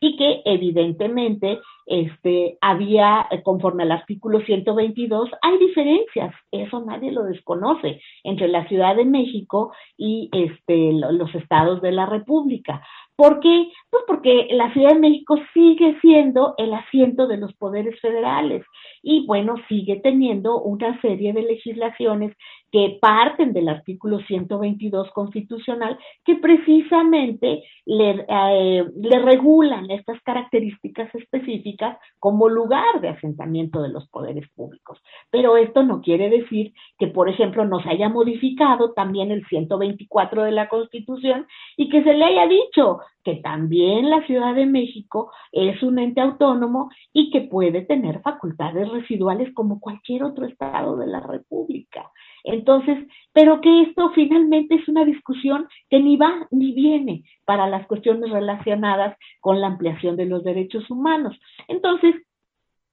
Y que evidentemente este, había, conforme al artículo 122, hay diferencias, eso nadie lo desconoce, entre la Ciudad de México y este, los estados de la República. ¿Por qué? Pues porque la Ciudad de México sigue siendo el asiento de los poderes federales y bueno, sigue teniendo una serie de legislaciones que parten del artículo 122 constitucional que precisamente le, eh, le regulan estas características específicas como lugar de asentamiento de los poderes públicos. Pero esto no quiere decir que, por ejemplo, nos haya modificado también el 124 de la Constitución y que se le haya dicho que también la Ciudad de México es un ente autónomo y que puede tener facultades residuales como cualquier otro estado de la República. Entonces, pero que esto finalmente es una discusión que ni va ni viene para las cuestiones relacionadas con la ampliación de los derechos humanos. Entonces,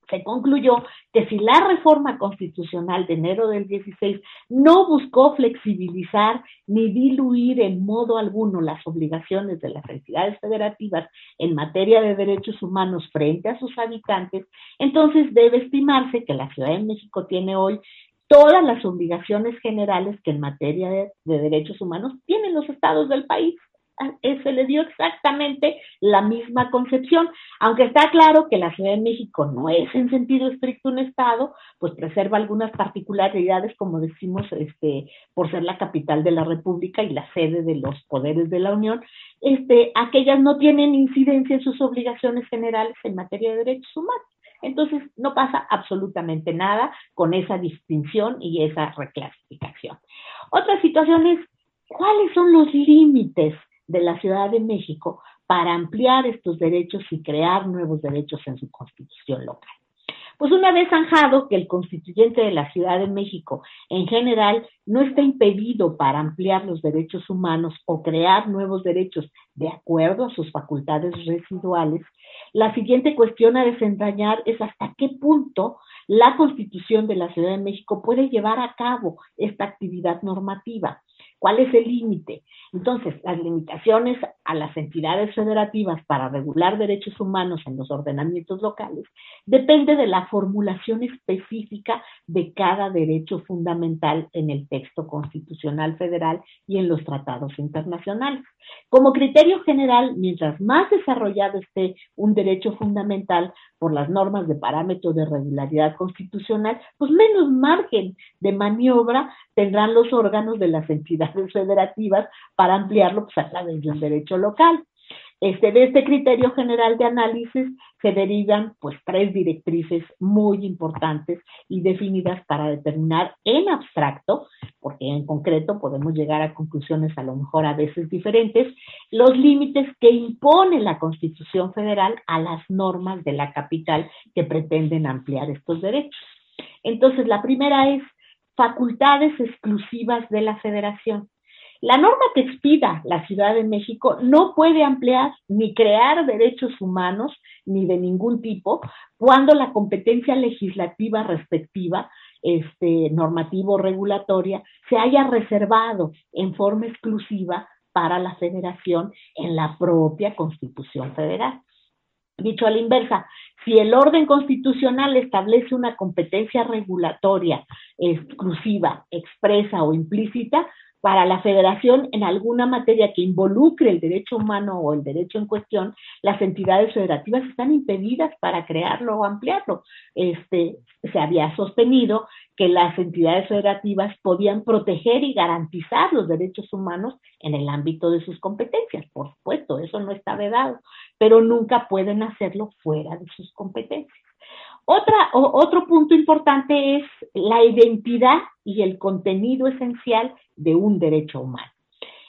se concluyó que si la reforma constitucional de enero del 16 no buscó flexibilizar ni diluir en modo alguno las obligaciones de las entidades federativas en materia de derechos humanos frente a sus habitantes, entonces debe estimarse que la Ciudad de México tiene hoy todas las obligaciones generales que en materia de, derechos humanos tienen los estados del país. Eh, se le dio exactamente la misma concepción, aunque está claro que la Ciudad de México no es en sentido estricto un estado, pues preserva algunas particularidades, como decimos, este, por ser la capital de la República y la sede de los poderes de la Unión, este, aquellas no tienen incidencia en sus obligaciones generales en materia de derechos humanos. Entonces, no pasa absolutamente nada con esa distinción y esa reclasificación. Otras situaciones ¿cuáles son los límites de la Ciudad de México para ampliar estos derechos y crear nuevos derechos en su constitución local? Pues una vez zanjado que el constituyente de la Ciudad de México en general no está impedido para ampliar los derechos humanos o crear nuevos derechos de acuerdo a sus facultades residuales, la siguiente cuestión a desentrañar es hasta qué punto la Constitución de la Ciudad de México puede llevar a cabo esta actividad normativa. ¿Cuál es el límite? Entonces, las limitaciones a las entidades federativas para regular derechos humanos en los ordenamientos locales depende de la formulación específica de cada derecho fundamental en el texto constitucional federal y en los tratados internacionales. Como criterio general, mientras más desarrollado esté un derecho fundamental por las normas de parámetro de regularidad constitucional, pues menos margen de maniobra tendrán los órganos de las entidades federativas para ampliarlo pues, a través de un local. Este, de este criterio general de análisis se derivan pues tres directrices muy importantes y definidas para determinar en abstracto, porque en concreto podemos llegar a conclusiones a lo mejor a veces diferentes, los límites que impone la Constitución Federal a las normas de la capital que pretenden ampliar estos derechos. Entonces, la primera es facultades exclusivas de la federación. La norma que expida la Ciudad de México no puede ampliar ni crear derechos humanos ni de ningún tipo cuando la competencia legislativa respectiva, este, normativo regulatoria, se haya reservado en forma exclusiva para la federación en la propia Constitución Federal. Dicho a la inversa, si el orden constitucional establece una competencia regulatoria exclusiva, expresa o implícita, para la federación en alguna materia que involucre el derecho humano o el derecho en cuestión, las entidades federativas están impedidas para crearlo o ampliarlo. Este, se había sostenido que las entidades federativas podían proteger y garantizar los derechos humanos en el ámbito de sus competencias. Por supuesto, eso no está vedado, pero nunca pueden hacerlo fuera de sus competencias. Otra, otro punto importante es la identidad y el contenido esencial de un derecho humano.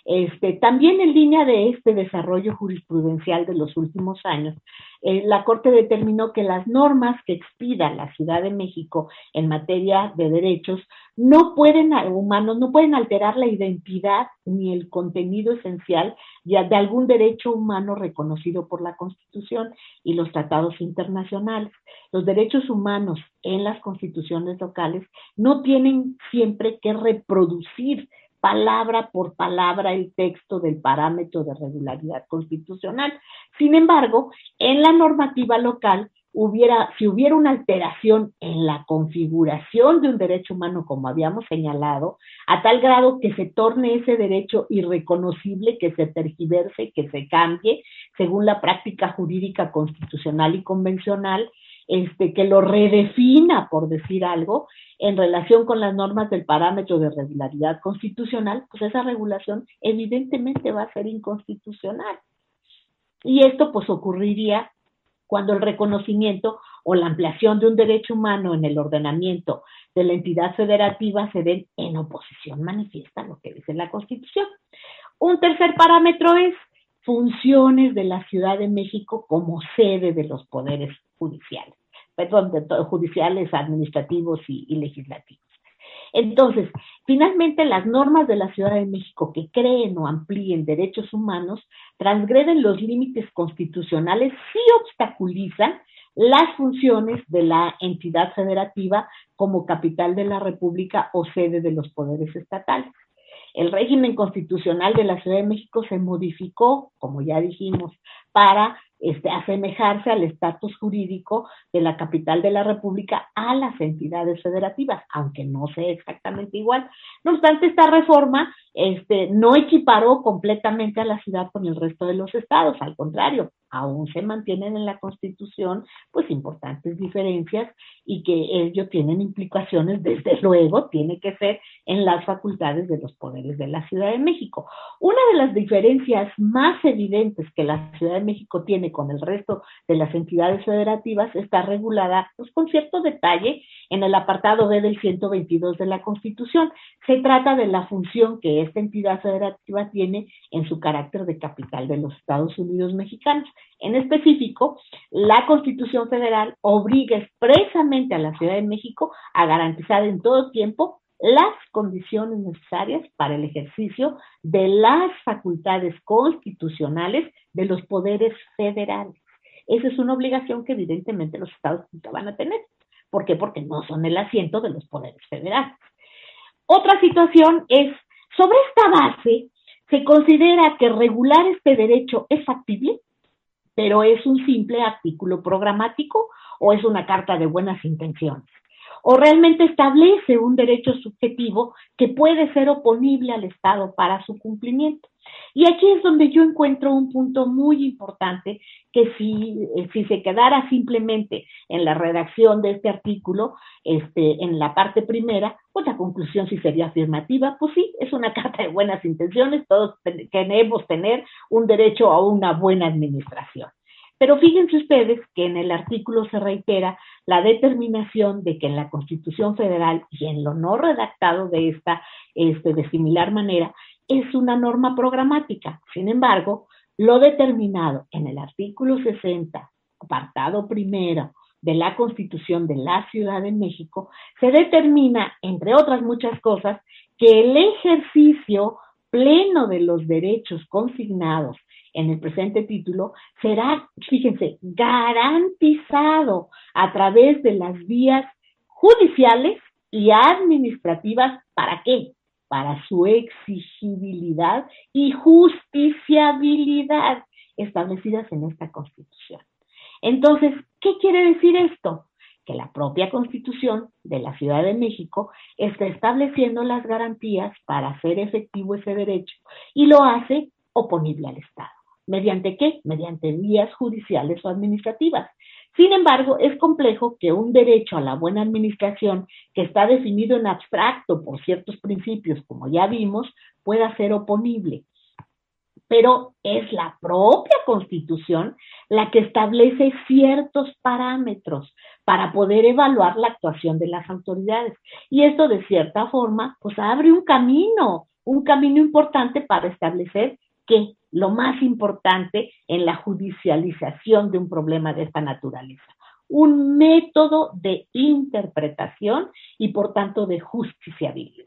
Este, también en línea de este desarrollo jurisprudencial de los últimos años, eh, la Corte determinó que las normas que expida la Ciudad de México en materia de derechos no pueden, humanos, no pueden alterar la identidad ni el contenido esencial de algún derecho humano reconocido por la Constitución y los tratados internacionales. Los derechos humanos en las constituciones locales no tienen siempre que reproducir palabra por palabra el texto del parámetro de regularidad constitucional. Sin embargo, en la normativa local hubiera, si hubiera una alteración en la configuración de un derecho humano, como habíamos señalado, a tal grado que se torne ese derecho irreconocible, que se tergiverse, que se cambie, según la práctica jurídica constitucional y convencional, este, que lo redefina, por decir algo, en relación con las normas del parámetro de regularidad constitucional, pues esa regulación evidentemente va a ser inconstitucional. Y esto pues ocurriría cuando el reconocimiento o la ampliación de un derecho humano en el ordenamiento de la entidad federativa se den en oposición manifiesta a lo que dice la Constitución. Un tercer parámetro es funciones de la Ciudad de México como sede de los poderes judiciales, perdón, de judiciales, administrativos y, legislativos. Entonces, finalmente las normas de la Ciudad de México que creen o amplíen derechos humanos transgreden los límites constitucionales si obstaculizan las funciones de la entidad federativa como capital de la República o sede de los poderes estatales. El régimen constitucional de la Ciudad de México se modificó, como ya dijimos, para este, asemejarse al estatus jurídico de la capital de la República a las entidades federativas, aunque no sea exactamente igual. No obstante, esta reforma este, no equiparó completamente a la ciudad con el resto de los estados, al contrario, aún se mantienen en la Constitución pues importantes diferencias y que ello tienen implicaciones, desde luego, tiene que ser en las facultades de los poderes de la Ciudad de México. Una de las diferencias más evidentes que la Ciudad de México tiene con el resto de las entidades federativas está regulada pues, con cierto detalle en el apartado B del 122 de la Constitución. Se trata de la función que esta entidad federativa tiene en su carácter de capital de los Estados Unidos mexicanos. En específico, la Constitución Federal obliga expresamente a la Ciudad de México a garantizar en todo tiempo las condiciones necesarias para el ejercicio de las facultades constitucionales de los poderes federales. Esa es una obligación que evidentemente los estados van a tener. ¿Por qué? Porque no son el asiento de los poderes federales. Otra situación es, sobre esta base, se considera que regular este derecho es factible, pero es un simple artículo programático o es una carta de buenas intenciones o realmente establece un derecho subjetivo que puede ser oponible al Estado para su cumplimiento. Y aquí es donde yo encuentro un punto muy importante que si, eh, si se quedara simplemente en la redacción de este artículo, este, en la parte primera, pues la conclusión sí sería afirmativa, pues sí, es una carta de buenas intenciones, todos queremos tener un derecho a una buena administración. Pero fíjense ustedes que en el artículo se reitera la determinación de que en la Constitución Federal y en lo no redactado de esta, este, de similar manera, es una norma programática. Sin embargo, lo determinado en el artículo 60, apartado primero de la Constitución de la Ciudad de México, se determina, entre otras muchas cosas, que el ejercicio pleno de los derechos consignados en el presente título será, fíjense, garantizado a través de las vías judiciales y administrativas. ¿Para qué? Para su exigibilidad y justiciabilidad establecidas en esta Constitución. Entonces, ¿qué quiere decir esto? Que la propia Constitución de la Ciudad de México está estableciendo las garantías para hacer efectivo ese derecho y lo hace oponible al Estado. ¿Mediante qué? Mediante vías judiciales o administrativas. Sin embargo, es complejo que un derecho a la buena administración, que está definido en abstracto por ciertos principios, como ya vimos, pueda ser oponible. Pero es la propia Constitución la que establece ciertos parámetros para poder evaluar la actuación de las autoridades. Y esto, de cierta forma, pues abre un camino, un camino importante para establecer que lo más importante en la judicialización de un problema de esta naturaleza. Un método de interpretación y por tanto de justiciabilidad.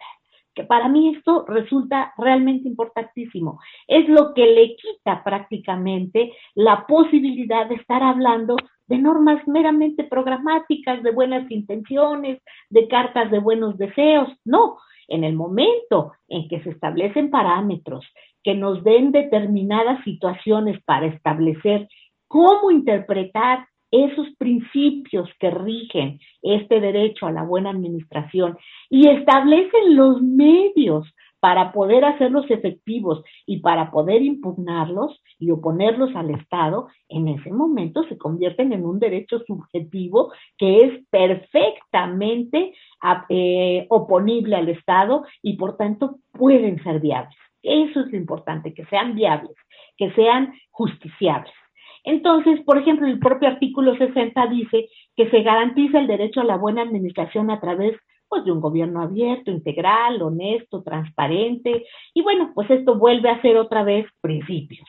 Que para mí esto resulta realmente importantísimo. Es lo que le quita prácticamente la posibilidad de estar hablando de normas meramente programáticas, de buenas intenciones, de cartas de buenos deseos. No, en el momento en que se establecen parámetros que nos den determinadas situaciones para establecer cómo interpretar esos principios que rigen este derecho a la buena administración y establecen los medios para poder hacerlos efectivos y para poder impugnarlos y oponerlos al Estado, en ese momento se convierten en un derecho subjetivo que es perfectamente eh, oponible al Estado y por tanto pueden ser viables. Eso es lo importante, que sean viables, que sean justiciables. Entonces, por ejemplo, el propio artículo 60 dice que se garantiza el derecho a la buena administración a través pues, de un gobierno abierto, integral, honesto, transparente, y bueno, pues esto vuelve a ser otra vez principios,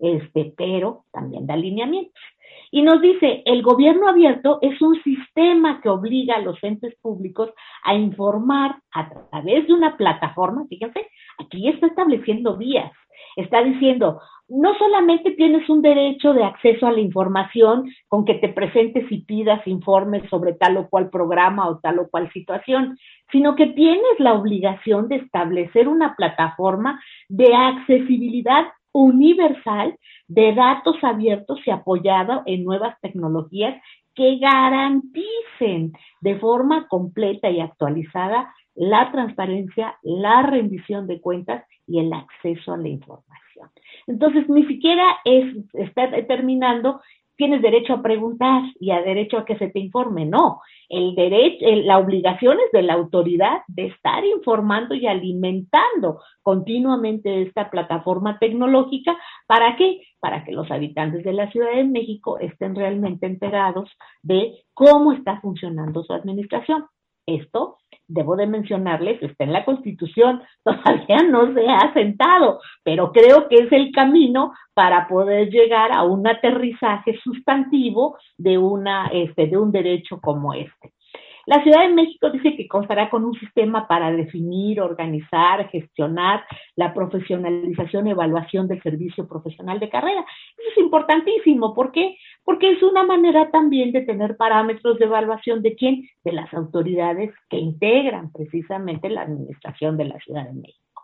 este, pero también de alineamientos. Y nos dice, el gobierno abierto es un sistema que obliga a los entes públicos a informar a través de una plataforma, fíjense, aquí está estableciendo vías, está diciendo, no solamente tienes un derecho de acceso a la información con que te presentes y pidas informes sobre tal o cual programa o tal o cual situación, sino que tienes la obligación de establecer una plataforma de accesibilidad universal de datos abiertos y apoyado en nuevas tecnologías que garanticen de forma completa y actualizada la transparencia, la rendición de cuentas y el acceso a la información. Entonces, ni siquiera es, está determinando tienes derecho a preguntar y a derecho a que se te informe. No, el derecho, la obligación es de la autoridad de estar informando y alimentando continuamente esta plataforma tecnológica. ¿Para qué? Para que los habitantes de la Ciudad de México estén realmente enterados de cómo está funcionando su administración. Esto, debo de mencionarles, está en la Constitución, todavía no se ha sentado, pero creo que es el camino para poder llegar a un aterrizaje sustantivo de, una, este, de un derecho como este. La Ciudad de México dice que constará con un sistema para definir, organizar, gestionar la profesionalización evaluación del servicio profesional de carrera. Eso es importantísimo. ¿Por qué? Porque es una manera también de tener parámetros de evaluación de quién? De las autoridades que integran precisamente la administración de la Ciudad de México.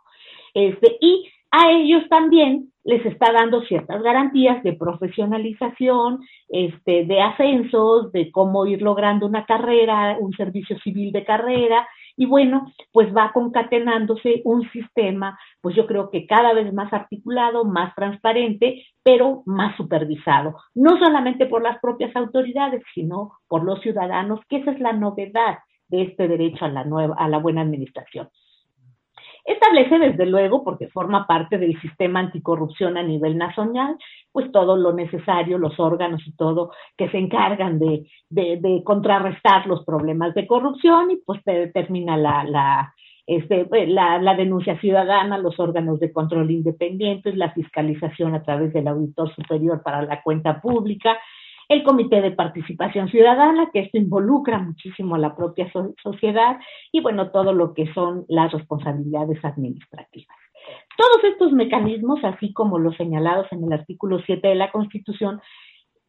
Este, y a ellos también les está dando ciertas garantías de profesionalización, este, de ascensos, de cómo ir logrando una carrera, un servicio civil de carrera, y bueno, pues va concatenándose un sistema, pues yo creo que cada vez más articulado, más transparente, pero más supervisado, no solamente por las propias autoridades, sino por los ciudadanos, que esa es la novedad de este derecho a la nueva, a la buena administración. Establece, desde luego, porque forma parte del sistema anticorrupción a nivel nacional, pues todo lo necesario, los órganos y todo que se encargan de, de, contrarrestar los problemas de corrupción y pues determina la, la, este, la, denuncia ciudadana, los órganos de control independientes, la fiscalización a través del auditor superior para la cuenta pública, el Comité de Participación Ciudadana, que esto involucra muchísimo a la propia sociedad, y bueno, todo lo que son las responsabilidades administrativas. Todos estos mecanismos, así como los señalados en el artículo 7 de la Constitución,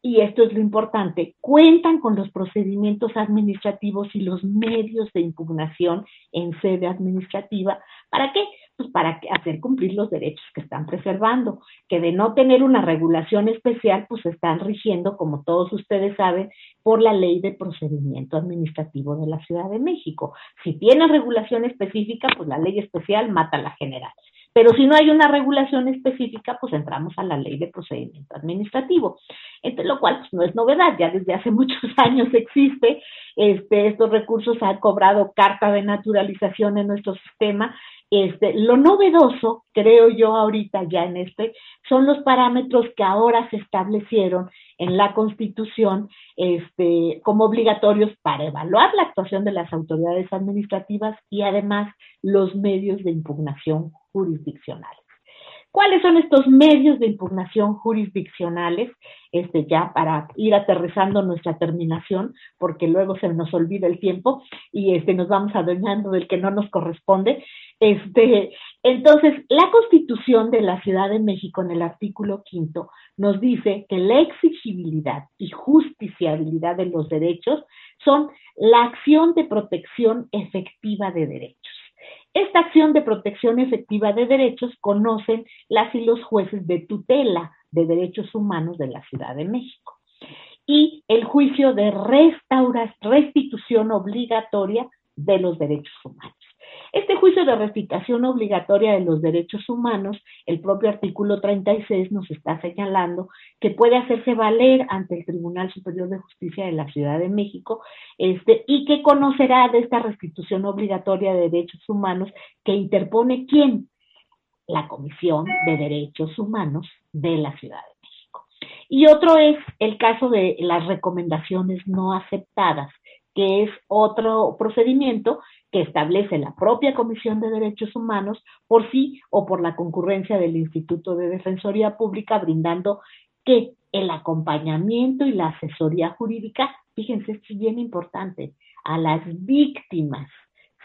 y esto es lo importante, cuentan con los procedimientos administrativos y los medios de impugnación en sede administrativa. ¿Para qué? Para hacer cumplir los derechos que están preservando, que de no tener una regulación especial, pues están rigiendo, como todos ustedes saben, por la ley de procedimiento administrativo de la Ciudad de México. Si tiene regulación específica, pues la ley especial mata la general. Pero si no hay una regulación específica, pues entramos a la ley de procedimiento administrativo, entre lo cual pues, no es novedad, ya desde hace muchos años existe, este, estos recursos han cobrado carta de naturalización en nuestro sistema. Este, lo novedoso, creo yo ahorita ya en este, son los parámetros que ahora se establecieron en la Constitución este, como obligatorios para evaluar la actuación de las autoridades administrativas y además los medios de impugnación jurisdiccionales. ¿Cuáles son estos medios de impugnación jurisdiccionales? Este, ya para ir aterrizando nuestra terminación, porque luego se nos olvida el tiempo y este, nos vamos adueñando del que no nos corresponde. Este, entonces, la Constitución de la Ciudad de México en el artículo quinto nos dice que la exigibilidad y justiciabilidad de los derechos son la acción de protección efectiva de derechos. Esta acción de protección efectiva de derechos conocen las y los jueces de tutela de derechos humanos de la Ciudad de México. Y el juicio de restitución obligatoria de los derechos humanos. Este juicio de restitución obligatoria de los derechos humanos, el propio artículo 36 nos está señalando que puede hacerse valer ante el Tribunal Superior de Justicia de la Ciudad de México este, y que conocerá de esta restitución obligatoria de derechos humanos que interpone quién? La Comisión de Derechos Humanos de la Ciudad de México. Y otro es el caso de las recomendaciones no aceptadas que es otro procedimiento que establece la propia Comisión de Derechos Humanos por sí o por la concurrencia del Instituto de Defensoría Pública, brindando que el acompañamiento y la asesoría jurídica, fíjense, esto es bien importante, a las víctimas,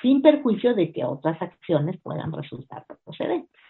sin perjuicio de que otras acciones puedan resultar procedentes.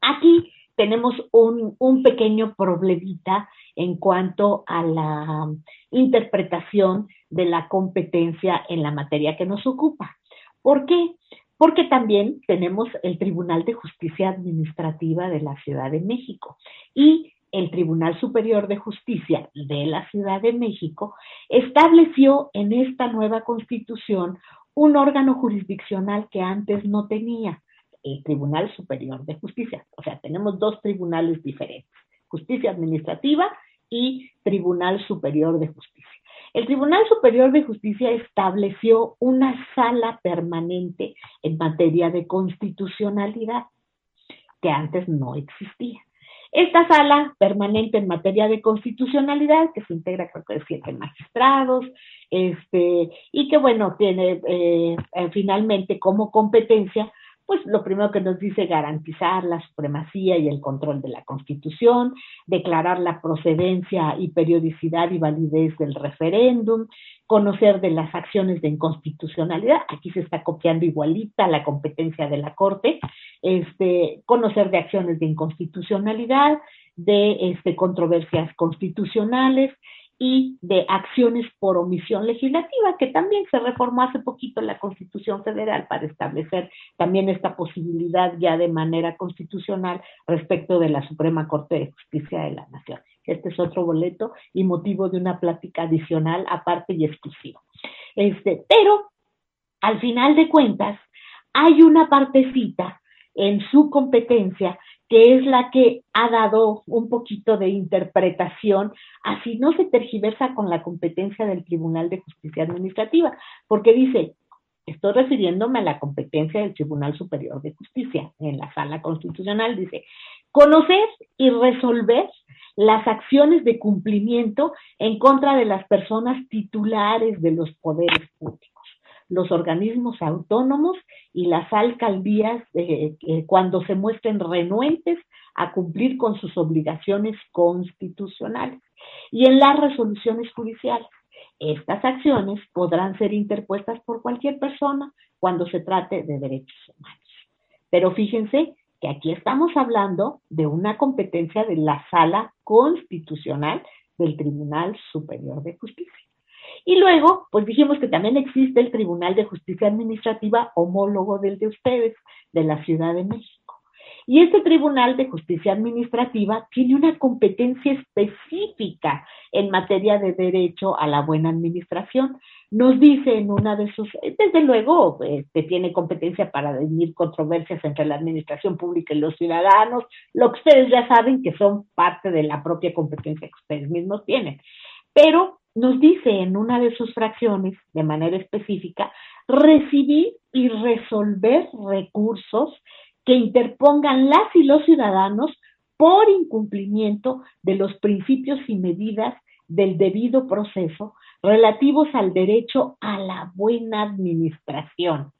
Aquí tenemos un, pequeño problemita en cuanto a la interpretación de la competencia en la materia que nos ocupa. ¿Por qué? Porque también tenemos el Tribunal de Justicia Administrativa de la Ciudad de México y el Tribunal Superior de Justicia de la Ciudad de México estableció en esta nueva constitución un órgano jurisdiccional que antes no tenía, Tribunal Superior de Justicia. O sea, tenemos dos tribunales diferentes, Justicia Administrativa y Tribunal Superior de Justicia. El Tribunal Superior de Justicia estableció una sala permanente en materia de constitucionalidad que antes no existía. Esta sala permanente en materia de constitucionalidad, que se integra creo que siete magistrados, este, y que bueno, tiene eh, eh, finalmente como competencia pues lo primero que nos dice garantizar la supremacía y el control de la Constitución, declarar la procedencia y periodicidad y validez del referéndum, conocer de las acciones de inconstitucionalidad, aquí se está copiando igualita la competencia de la Corte, este, conocer de acciones de inconstitucionalidad, de este, controversias constitucionales, y de acciones por omisión legislativa, que también se reformó hace poquito la Constitución Federal para establecer también esta posibilidad ya de manera constitucional respecto de la Suprema Corte de Justicia de la Nación. Este es otro boleto y motivo de una plática adicional aparte y exclusiva. Este, pero al final de cuentas, hay una partecita en su competencia que es la que ha dado un poquito de interpretación, así no se tergiversa con la competencia del Tribunal de Justicia Administrativa, porque dice, estoy refiriéndome a la competencia del Tribunal Superior de Justicia en la sala constitucional, dice, conocer y resolver las acciones de cumplimiento en contra de las personas titulares de los poderes públicos los organismos autónomos y las alcaldías eh, cuando se muestren renuentes a cumplir con sus obligaciones constitucionales y en las resoluciones judiciales. Estas acciones podrán ser interpuestas por cualquier persona cuando se trate de derechos humanos. Pero fíjense que aquí estamos hablando de una competencia de la sala constitucional del Tribunal Superior de Justicia. Y luego, pues dijimos que también existe el Tribunal de Justicia Administrativa homólogo del de ustedes, de la Ciudad de México. Y este Tribunal de Justicia Administrativa tiene una competencia específica en materia de derecho a la buena administración. Nos dice en una de sus, desde luego, este, tiene competencia para definir controversias entre la administración pública y los ciudadanos, lo que ustedes ya saben que son parte de la propia competencia que ustedes mismos tienen. Pero nos dice en una de sus fracciones, de manera específica, recibir y resolver recursos que interpongan las y los ciudadanos por incumplimiento de los principios y medidas del debido proceso relativos al derecho a la buena administración,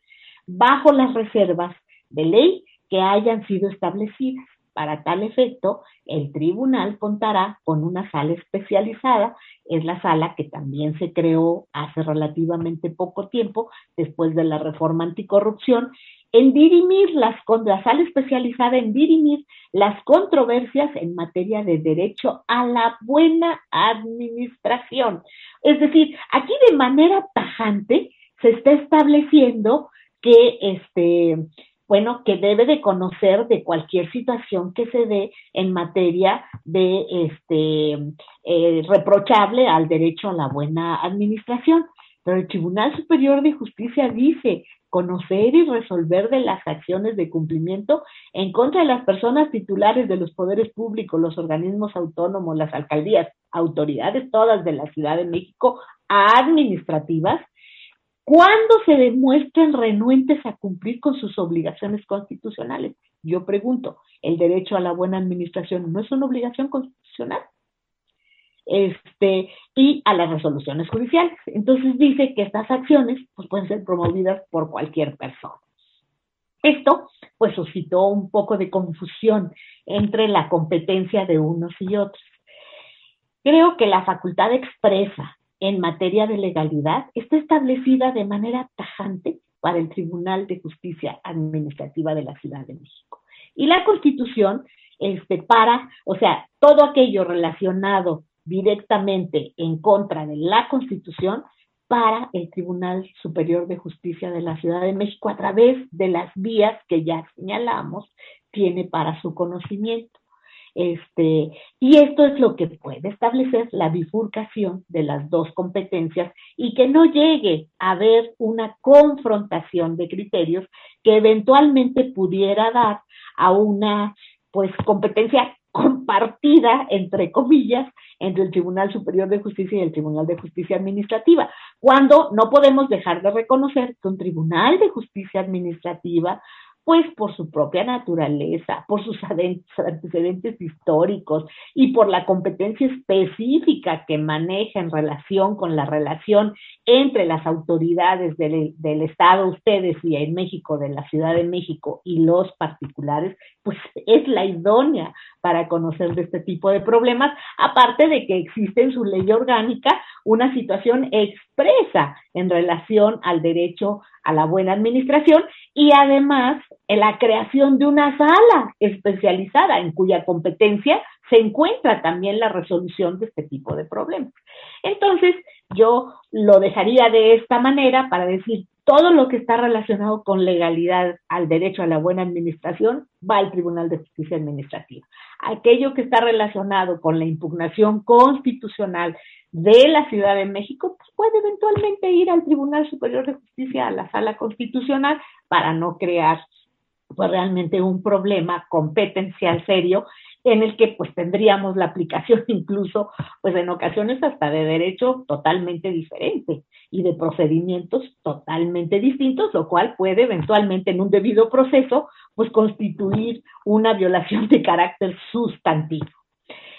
bajo las reservas de ley que hayan sido establecidas. Para tal efecto, el tribunal contará con una sala especializada, es la sala que también se creó hace relativamente poco tiempo, después de la reforma anticorrupción, en dirimir las, la sala especializada en dirimir las controversias en materia de derecho a la buena administración. Es decir, aquí de manera tajante se está estableciendo que este bueno, que debe de conocer de cualquier situación que se dé en materia de este eh, reprochable al derecho a la buena administración. Pero el Tribunal Superior de Justicia dice conocer y resolver de las acciones de cumplimiento en contra de las personas titulares de los poderes públicos, los organismos autónomos, las alcaldías, autoridades todas de la Ciudad de México, administrativas, ¿Cuándo se demuestran renuentes a cumplir con sus obligaciones constitucionales? Yo pregunto, ¿el derecho a la buena administración no es una obligación constitucional? Este, y a las resoluciones judiciales. Entonces dice que estas acciones pues, pueden ser promovidas por cualquier persona. Esto pues suscitó un poco de confusión entre la competencia de unos y otros. Creo que la facultad expresa en materia de legalidad está establecida de manera tajante para el Tribunal de Justicia Administrativa de la Ciudad de México. Y la Constitución este, para, o sea, todo aquello relacionado directamente en contra de la Constitución para el Tribunal Superior de Justicia de la Ciudad de México a través de las vías que ya señalamos, tiene para su conocimiento. Este, y esto es lo que puede establecer la bifurcación de las dos competencias y que no llegue a haber una confrontación de criterios que eventualmente pudiera dar a una pues competencia compartida, entre comillas, entre el Tribunal Superior de Justicia y el Tribunal de Justicia Administrativa, cuando no podemos dejar de reconocer que un Tribunal de Justicia Administrativa pues por su propia naturaleza, por sus antecedentes históricos y por la competencia específica que maneja en relación con la relación entre las autoridades del, del, Estado, ustedes y en México, de la Ciudad de México y los particulares, pues es la idónea para conocer de este tipo de problemas, aparte de que existe en su ley orgánica una situación expresa en relación al derecho a la buena administración y además en la creación de una sala especializada en cuya competencia se encuentra también la resolución de este tipo de problemas. Entonces, yo lo dejaría de esta manera para decir, todo lo que está relacionado con legalidad al derecho a la buena administración va al Tribunal de Justicia Administrativa. Aquello que está relacionado con la impugnación constitucional de la Ciudad de México pues puede eventualmente ir al Tribunal Superior de Justicia, a la Sala Constitucional, para no crear pues realmente un problema competencial serio en el que pues tendríamos la aplicación incluso pues en ocasiones hasta de derecho totalmente diferente y de procedimientos totalmente distintos, lo cual puede eventualmente en un debido proceso pues constituir una violación de carácter sustantivo.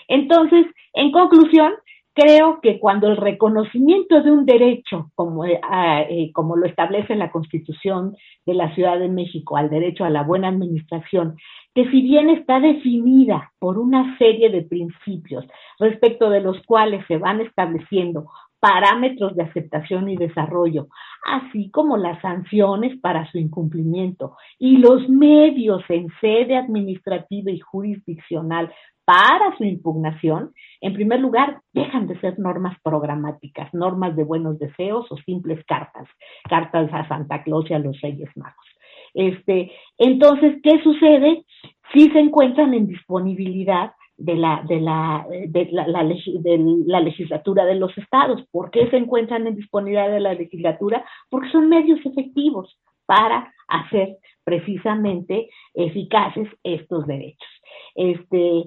Entonces, en conclusión, creo que cuando el reconocimiento de un derecho, como, eh, eh, lo establece la Constitución de la Ciudad de México, al derecho a la buena administración, que si bien está definida por una serie de principios respecto de los cuales se van estableciendo parámetros de aceptación y desarrollo, así como las sanciones para su incumplimiento y los medios en sede administrativa y jurisdiccional para su impugnación, en primer lugar, dejan de ser normas programáticas, normas de buenos deseos o simples cartas, cartas a Santa Claus y a los Reyes Magos. Este, entonces, ¿qué sucede? Si se encuentran en disponibilidad de la, de, la, de, la, de la legislatura de los estados. ¿Por qué se encuentran en disponibilidad de la legislatura? Porque son medios efectivos para hacer precisamente eficaces estos derechos. Este,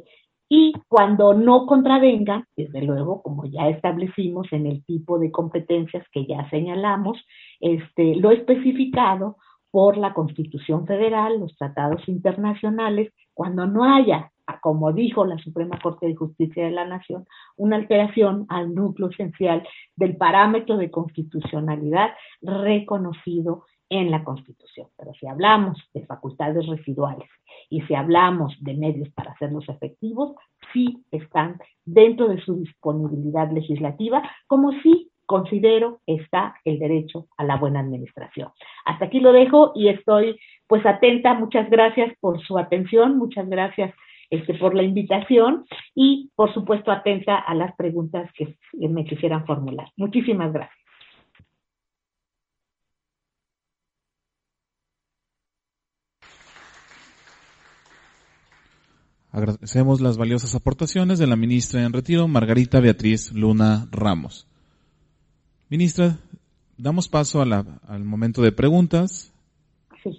y cuando no contravenga, desde luego, como ya establecimos en el tipo de competencias que ya señalamos, este, lo especificado por la Constitución Federal, los tratados internacionales, cuando no haya, como dijo la Suprema Corte de Justicia de la Nación, una alteración al núcleo esencial del parámetro de constitucionalidad reconocido en la Constitución. Pero si hablamos de facultades residuales y si hablamos de medios para hacerlos efectivos, sí están dentro de su disponibilidad legislativa, como sí considero está el derecho a la buena administración. Hasta aquí lo dejo y estoy pues atenta. Muchas gracias por su atención, muchas gracias este, por la invitación y por supuesto atenta a las preguntas que me quisieran formular. Muchísimas gracias. Agradecemos las valiosas aportaciones de la ministra en retiro, Margarita Beatriz Luna Ramos. Ministra, damos paso al momento de preguntas.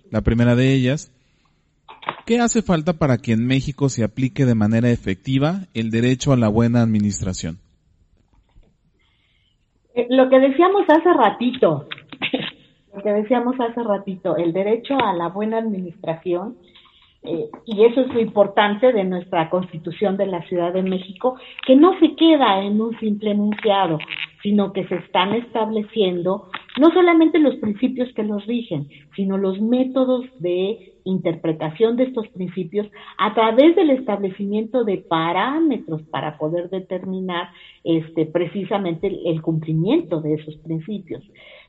La primera de ellas, ¿qué hace falta para que en México se aplique de manera efectiva el derecho a la buena administración? Eh, lo que decíamos hace ratito, lo que decíamos hace ratito, el derecho a la buena administración eh, y eso es lo importante de nuestra constitución de la Ciudad de México, que no se queda en un simple enunciado, sino que se están estableciendo no solamente los principios que los rigen, sino los métodos de interpretación de estos principios a través del establecimiento de parámetros para poder determinar este, precisamente el cumplimiento de esos principios.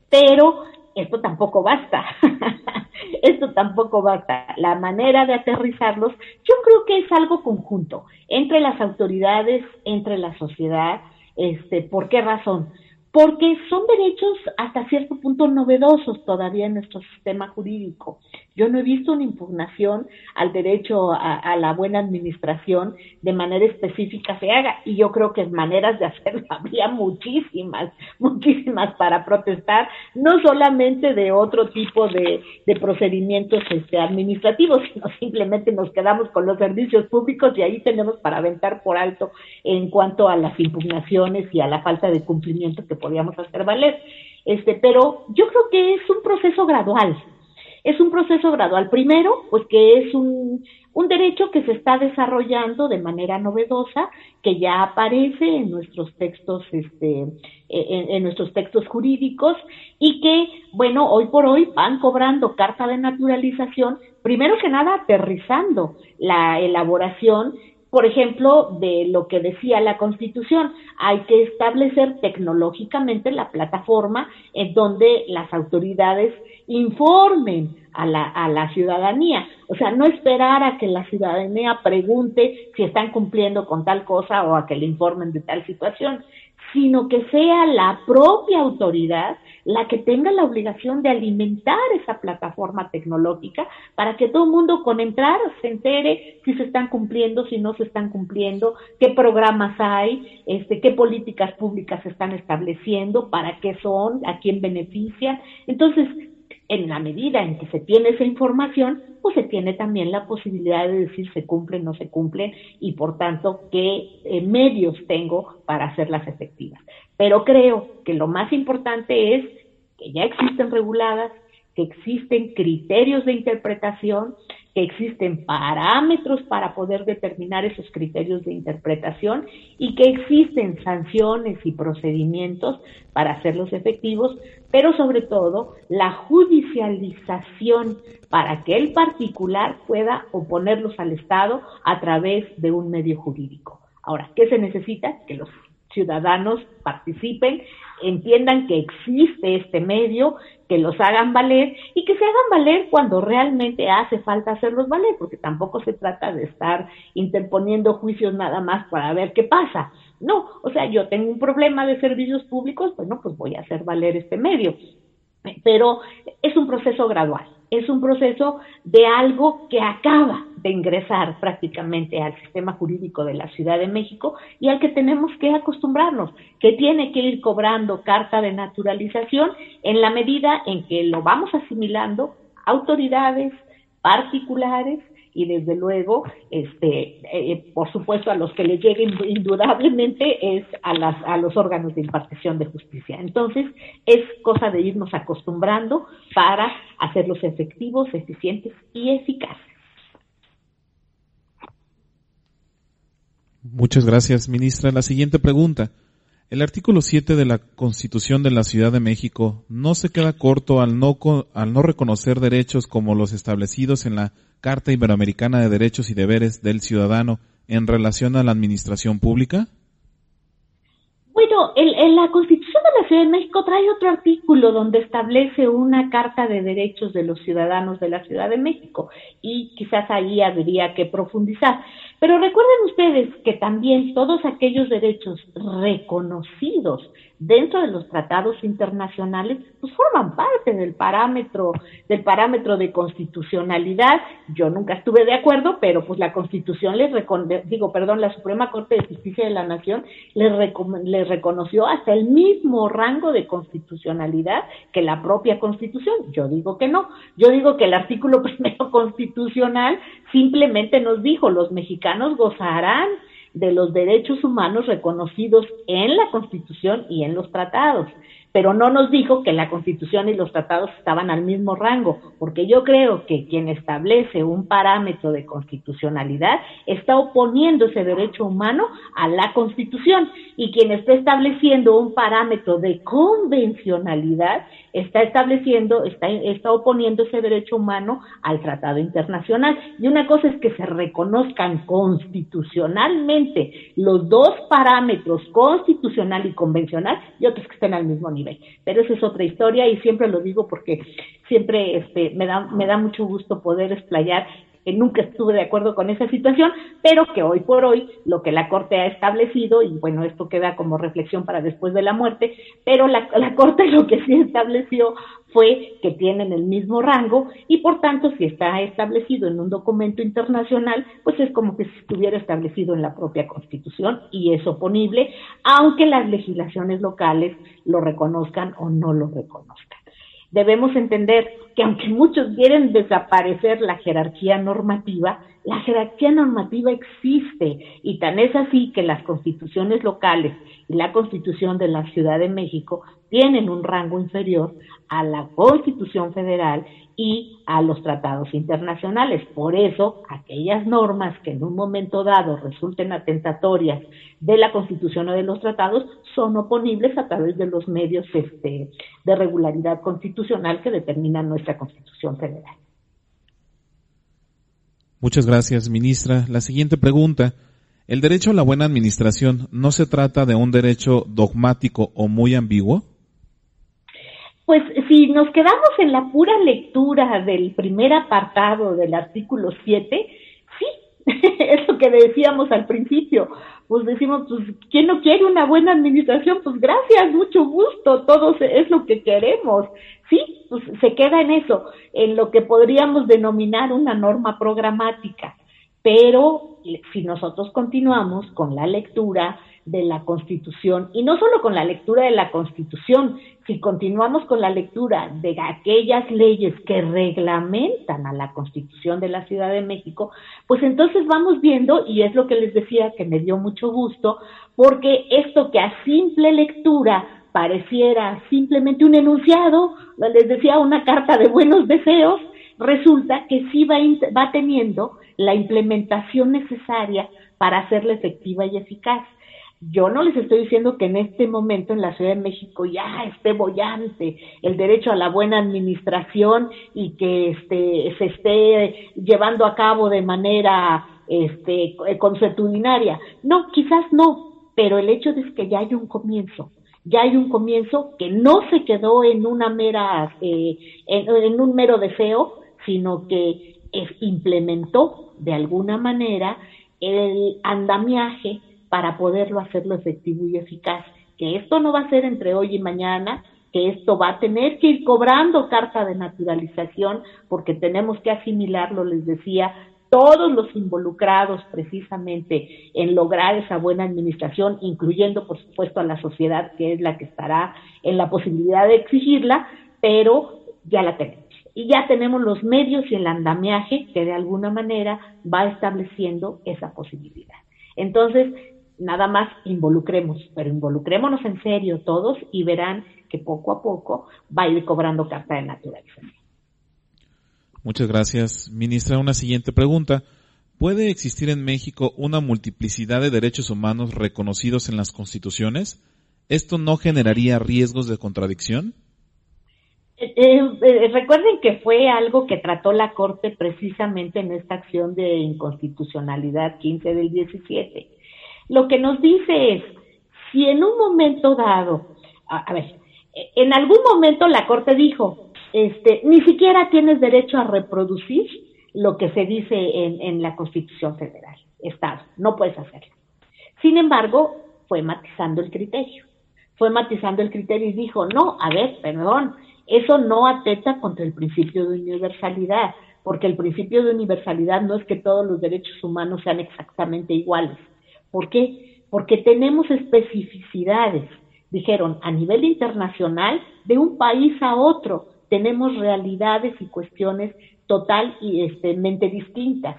Pero esto tampoco basta. esto tampoco basta. La manera de aterrizarlos, yo creo que es algo conjunto entre las autoridades, entre la sociedad. Este, ¿Por qué razón? Porque son derechos hasta cierto punto novedosos todavía en nuestro sistema jurídico. Yo no he visto una impugnación al derecho a, la buena administración de manera específica se haga, y yo creo que maneras de hacerlo habría muchísimas, muchísimas para protestar, no solamente de otro tipo de, procedimientos este, administrativos, sino simplemente nos quedamos con los servicios públicos y ahí tenemos para aventar por alto en cuanto a las impugnaciones y a la falta de cumplimiento que podíamos hacer valer. Este, pero yo creo que es un proceso gradual. Es un proceso gradual. Primero, pues que es un, un derecho que se está desarrollando de manera novedosa, que ya aparece en nuestros textos, este, en, en, nuestros textos jurídicos y que, bueno, hoy por hoy van cobrando carta de naturalización, primero que nada aterrizando la elaboración por ejemplo, de lo que decía la Constitución. Hay que establecer tecnológicamente la plataforma en donde las autoridades informen a la, a la ciudadanía. O sea, no esperar a que la ciudadanía pregunte si están cumpliendo con tal cosa o a que le informen de tal situación, sino que sea la propia autoridad la que tenga la obligación de alimentar esa plataforma tecnológica para que todo el mundo con entrar se entere si se están cumpliendo, si no se están cumpliendo, qué programas hay, este, qué políticas públicas se están estableciendo, para qué son, a quién benefician. Entonces, en la medida en que se tiene esa información, pues se tiene también la posibilidad de decir se cumple, no se cumple y por tanto qué eh, medios tengo para hacerlas efectivas. Pero creo que lo más importante es que ya existen reguladas, que existen criterios de interpretación, que existen parámetros para poder determinar esos criterios de interpretación y que existen sanciones y procedimientos para hacerlos efectivos, pero sobre todo la judicialización para que el particular pueda oponerlos al Estado a través de un medio jurídico. Ahora, ¿qué se necesita? Que los ciudadanos participen, entiendan que existe este medio, que los hagan valer y que se hagan valer cuando realmente hace falta hacerlos valer, porque tampoco se trata de estar interponiendo juicios nada más para ver qué pasa. No, o sea, yo tengo un problema de servicios públicos, bueno, pues voy a hacer valer este medio. Pero es un proceso gradual, es un proceso de algo que acaba de ingresar prácticamente al sistema jurídico de la Ciudad de México y al que tenemos que acostumbrarnos, que tiene que ir cobrando carta de naturalización en la medida en que lo vamos asimilando autoridades particulares y desde luego, este, eh, por supuesto, a los que le lleguen indudablemente es a, las, a los órganos de impartición de justicia. Entonces, es cosa de irnos acostumbrando para hacerlos efectivos, eficientes y eficaces. Muchas gracias, ministra. La siguiente pregunta. El artículo 7 de la Constitución de la Ciudad de México no se queda corto al no, al no reconocer derechos como los establecidos en la Carta Iberoamericana de Derechos y Deberes del Ciudadano en relación a la administración pública? Bueno, el, la Constitución de la Ciudad de México trae otro artículo donde establece una Carta de Derechos de los Ciudadanos de la Ciudad de México y quizás ahí habría que profundizar. Pero recuerden ustedes que también todos aquellos derechos reconocidos dentro de los tratados internacionales, pues forman parte del parámetro, del parámetro de constitucionalidad. Yo nunca estuve de acuerdo, pero pues la Constitución les digo, perdón, la Suprema Corte de Justicia de la Nación les, les reconoció hasta el mismo rango de constitucionalidad que la propia Constitución. Yo digo que no. Yo digo que el artículo primero constitucional simplemente nos dijo los mexicanos gozarán de los derechos humanos reconocidos en la Constitución y en los tratados pero no nos dijo que la Constitución y los tratados estaban al mismo rango, porque yo creo que quien establece un parámetro de constitucionalidad está oponiendo ese derecho humano a la Constitución y quien está estableciendo un parámetro de convencionalidad está estableciendo, está, está oponiendo ese derecho humano al tratado internacional. Y una cosa es que se reconozcan constitucionalmente los dos parámetros, constitucional y convencional, y otros que estén al mismo nivel. Pero esa es otra historia y siempre lo digo porque siempre este, me, da, me da mucho gusto poder explayar que nunca estuve de acuerdo con esa situación, pero que hoy por hoy lo que la Corte ha establecido, y bueno, esto queda como reflexión para después de la muerte, pero la, la Corte lo que sí estableció fue que tienen el mismo rango y por tanto si está establecido en un documento internacional, pues es como que si estuviera establecido en la propia Constitución y es oponible, aunque las legislaciones locales lo reconozcan o no lo reconozcan. Debemos entender que aunque muchos quieren desaparecer la jerarquía normativa, la jerarquía normativa existe y tan es así que las constituciones locales y la constitución de la Ciudad de México tienen un rango inferior a la constitución federal y a los tratados internacionales. Por eso, aquellas normas que en un momento dado resulten atentatorias de la Constitución o de los tratados son oponibles a través de los medios este, de regularidad constitucional que determinan nuestra Constitución federal. Muchas gracias, ministra. La siguiente pregunta. ¿El derecho a la buena administración no se trata de un derecho dogmático o muy ambiguo? Pues si nos quedamos en la pura lectura del primer apartado del artículo 7, sí, es lo que decíamos al principio. Pues decimos, pues, ¿quién no quiere una buena administración? Pues gracias, mucho gusto, todo es lo que queremos. Sí, pues se queda en eso, en lo que podríamos denominar una norma programática. Pero si nosotros continuamos con la lectura de la Constitución, y no solo con la lectura de la Constitución, si continuamos con la lectura de aquellas leyes que reglamentan a la Constitución de la Ciudad de México, pues entonces vamos viendo, y es lo que les decía que me dio mucho gusto, porque esto que a simple lectura pareciera simplemente un enunciado, les decía una carta de buenos deseos, resulta que sí va, va teniendo la implementación necesaria para hacerla efectiva y eficaz. Yo no les estoy diciendo que en este momento en la Ciudad de México ya esté bollante el derecho a la buena administración y que este, se esté llevando a cabo de manera este, consuetudinaria. No, quizás no, pero el hecho es que ya hay un comienzo ya hay un comienzo que no se quedó en una mera, eh, en, un mero deseo, sino que implementó de alguna manera el andamiaje para poderlo hacerlo efectivo y eficaz. Que esto no va a ser entre hoy y mañana, que esto va a tener que ir cobrando carta de naturalización porque tenemos que asimilarlo, les decía, todos los involucrados precisamente en lograr esa buena administración, incluyendo por supuesto a la sociedad que es la que estará en la posibilidad de exigirla, pero ya la tenemos. Y ya tenemos los medios y el andamiaje que de alguna manera va estableciendo esa posibilidad. Entonces, nada más involucremos, pero involucrémonos en serio todos y verán que poco a poco va a ir cobrando carta de naturalización. Muchas gracias. Ministra, una siguiente pregunta. ¿Puede existir en México una multiplicidad de derechos humanos reconocidos en las constituciones? ¿Esto no generaría riesgos de contradicción? Eh, eh, eh, recuerden que fue algo que trató la Corte precisamente en esta acción de inconstitucionalidad 15 del 17. Lo que nos dice es, si en un momento dado, a ver, en algún momento la Corte dijo, este, ni siquiera tienes derecho a reproducir lo que se dice en, en la Constitución Federal, Estado, no puedes hacerlo. Sin embargo, fue matizando el criterio, fue matizando el criterio y dijo, no, a ver, perdón, eso no atenta contra el principio de universalidad, porque el principio de universalidad no es que todos los derechos humanos sean exactamente iguales. ¿Por qué? Porque tenemos especificidades, dijeron, a nivel internacional, de un país a otro tenemos realidades y cuestiones total y este, distintas.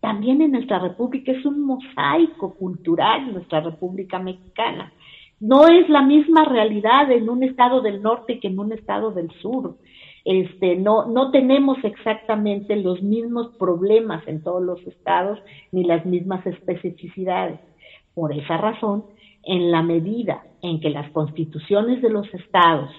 También en nuestra república es un mosaico cultural, nuestra república mexicana. No es la misma realidad en un estado del norte que en un estado del sur. Este, no, no tenemos exactamente los mismos problemas en todos los estados ni las mismas especificidades. Por esa razón, en la medida en que las constituciones de los estados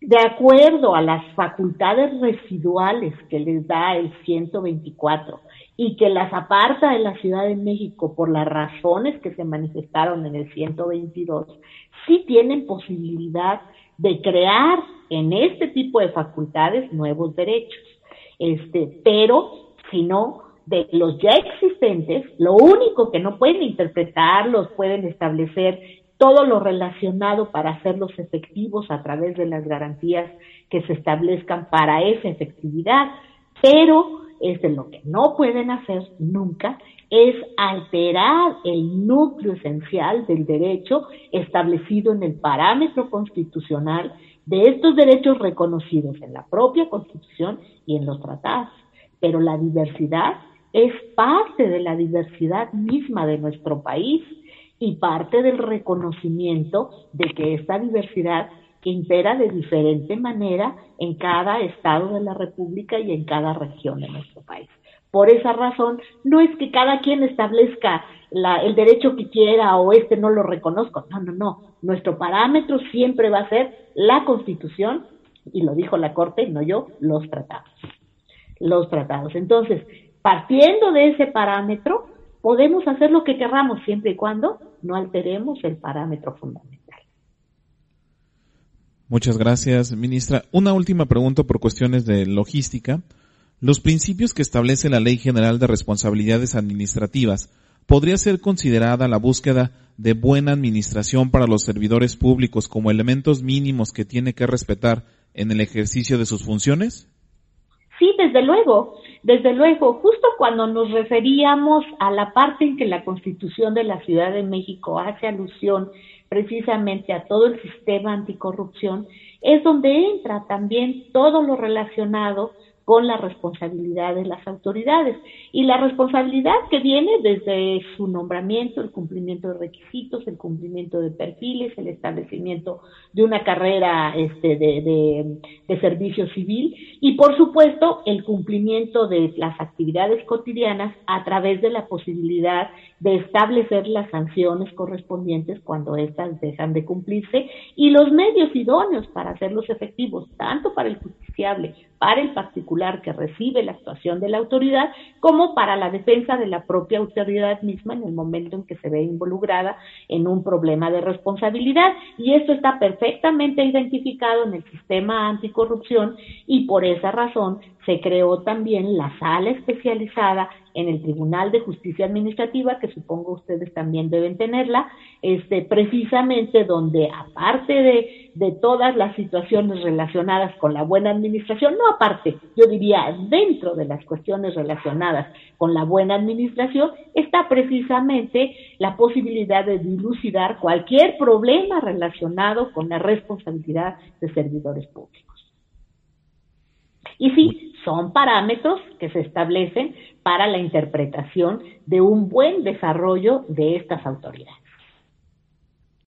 de acuerdo a las facultades residuales que les da el 124 y que las aparta de la Ciudad de México por las razones que se manifestaron en el 122, sí tienen posibilidad de crear en este tipo de facultades nuevos derechos. Este, pero si no, de los ya existentes, lo único que no pueden interpretarlos, pueden establecer todo lo relacionado para hacerlos efectivos a través de las garantías que se establezcan para esa efectividad, pero es de lo que no pueden hacer nunca es alterar el núcleo esencial del derecho establecido en el parámetro constitucional de estos derechos reconocidos en la propia Constitución y en los tratados. Pero la diversidad es parte de la diversidad misma de nuestro país y parte del reconocimiento de que esta diversidad impera de diferente manera en cada estado de la República y en cada región de nuestro país. Por esa razón, no es que cada quien establezca el derecho que quiera o este no lo reconozco. No, no, no. Nuestro parámetro siempre va a ser la Constitución, y lo dijo la Corte, no yo, los tratados. Los tratados. Entonces, partiendo de ese parámetro, podemos hacer lo que querramos siempre y cuando no alteremos el parámetro fundamental. Muchas gracias, ministra. Una última pregunta por cuestiones de logística. Los principios que establece la Ley General de Responsabilidades Administrativas podría ser considerada la búsqueda de buena administración para los servidores públicos como elementos mínimos que tiene que respetar en el ejercicio de sus funciones? Sí, desde luego, desde luego, justo cuando nos referíamos a la parte en que la Constitución de la Ciudad de México hace alusión precisamente a todo el sistema anticorrupción, es donde entra también todo lo relacionado con la responsabilidad de las autoridades. Y la responsabilidad que viene desde su nombramiento, el cumplimiento de requisitos, el cumplimiento de perfiles, el establecimiento de una carrera este, de, de servicio civil y, por supuesto, el cumplimiento de las actividades cotidianas a través de la posibilidad de establecer las sanciones correspondientes cuando éstas dejan de cumplirse y los medios idóneos para hacerlos efectivos, tanto para el justiciable, para el particular que recibe la actuación de la autoridad, como para la defensa de la propia autoridad misma en el momento en que se ve involucrada en un problema de responsabilidad. Y esto está perfectamente identificado en el sistema anticorrupción y por esa razón se creó también la sala especializada en el Tribunal de Justicia Administrativa, que supongo ustedes también deben tenerla, este, precisamente donde aparte de, de todas las situaciones relacionadas con la buena administración, no aparte, yo diría dentro de las cuestiones relacionadas con la buena administración, está precisamente la posibilidad de dilucidar cualquier problema relacionado con la responsabilidad de servidores públicos. Y sí, son parámetros que se establecen para la interpretación de un buen desarrollo de estas autoridades.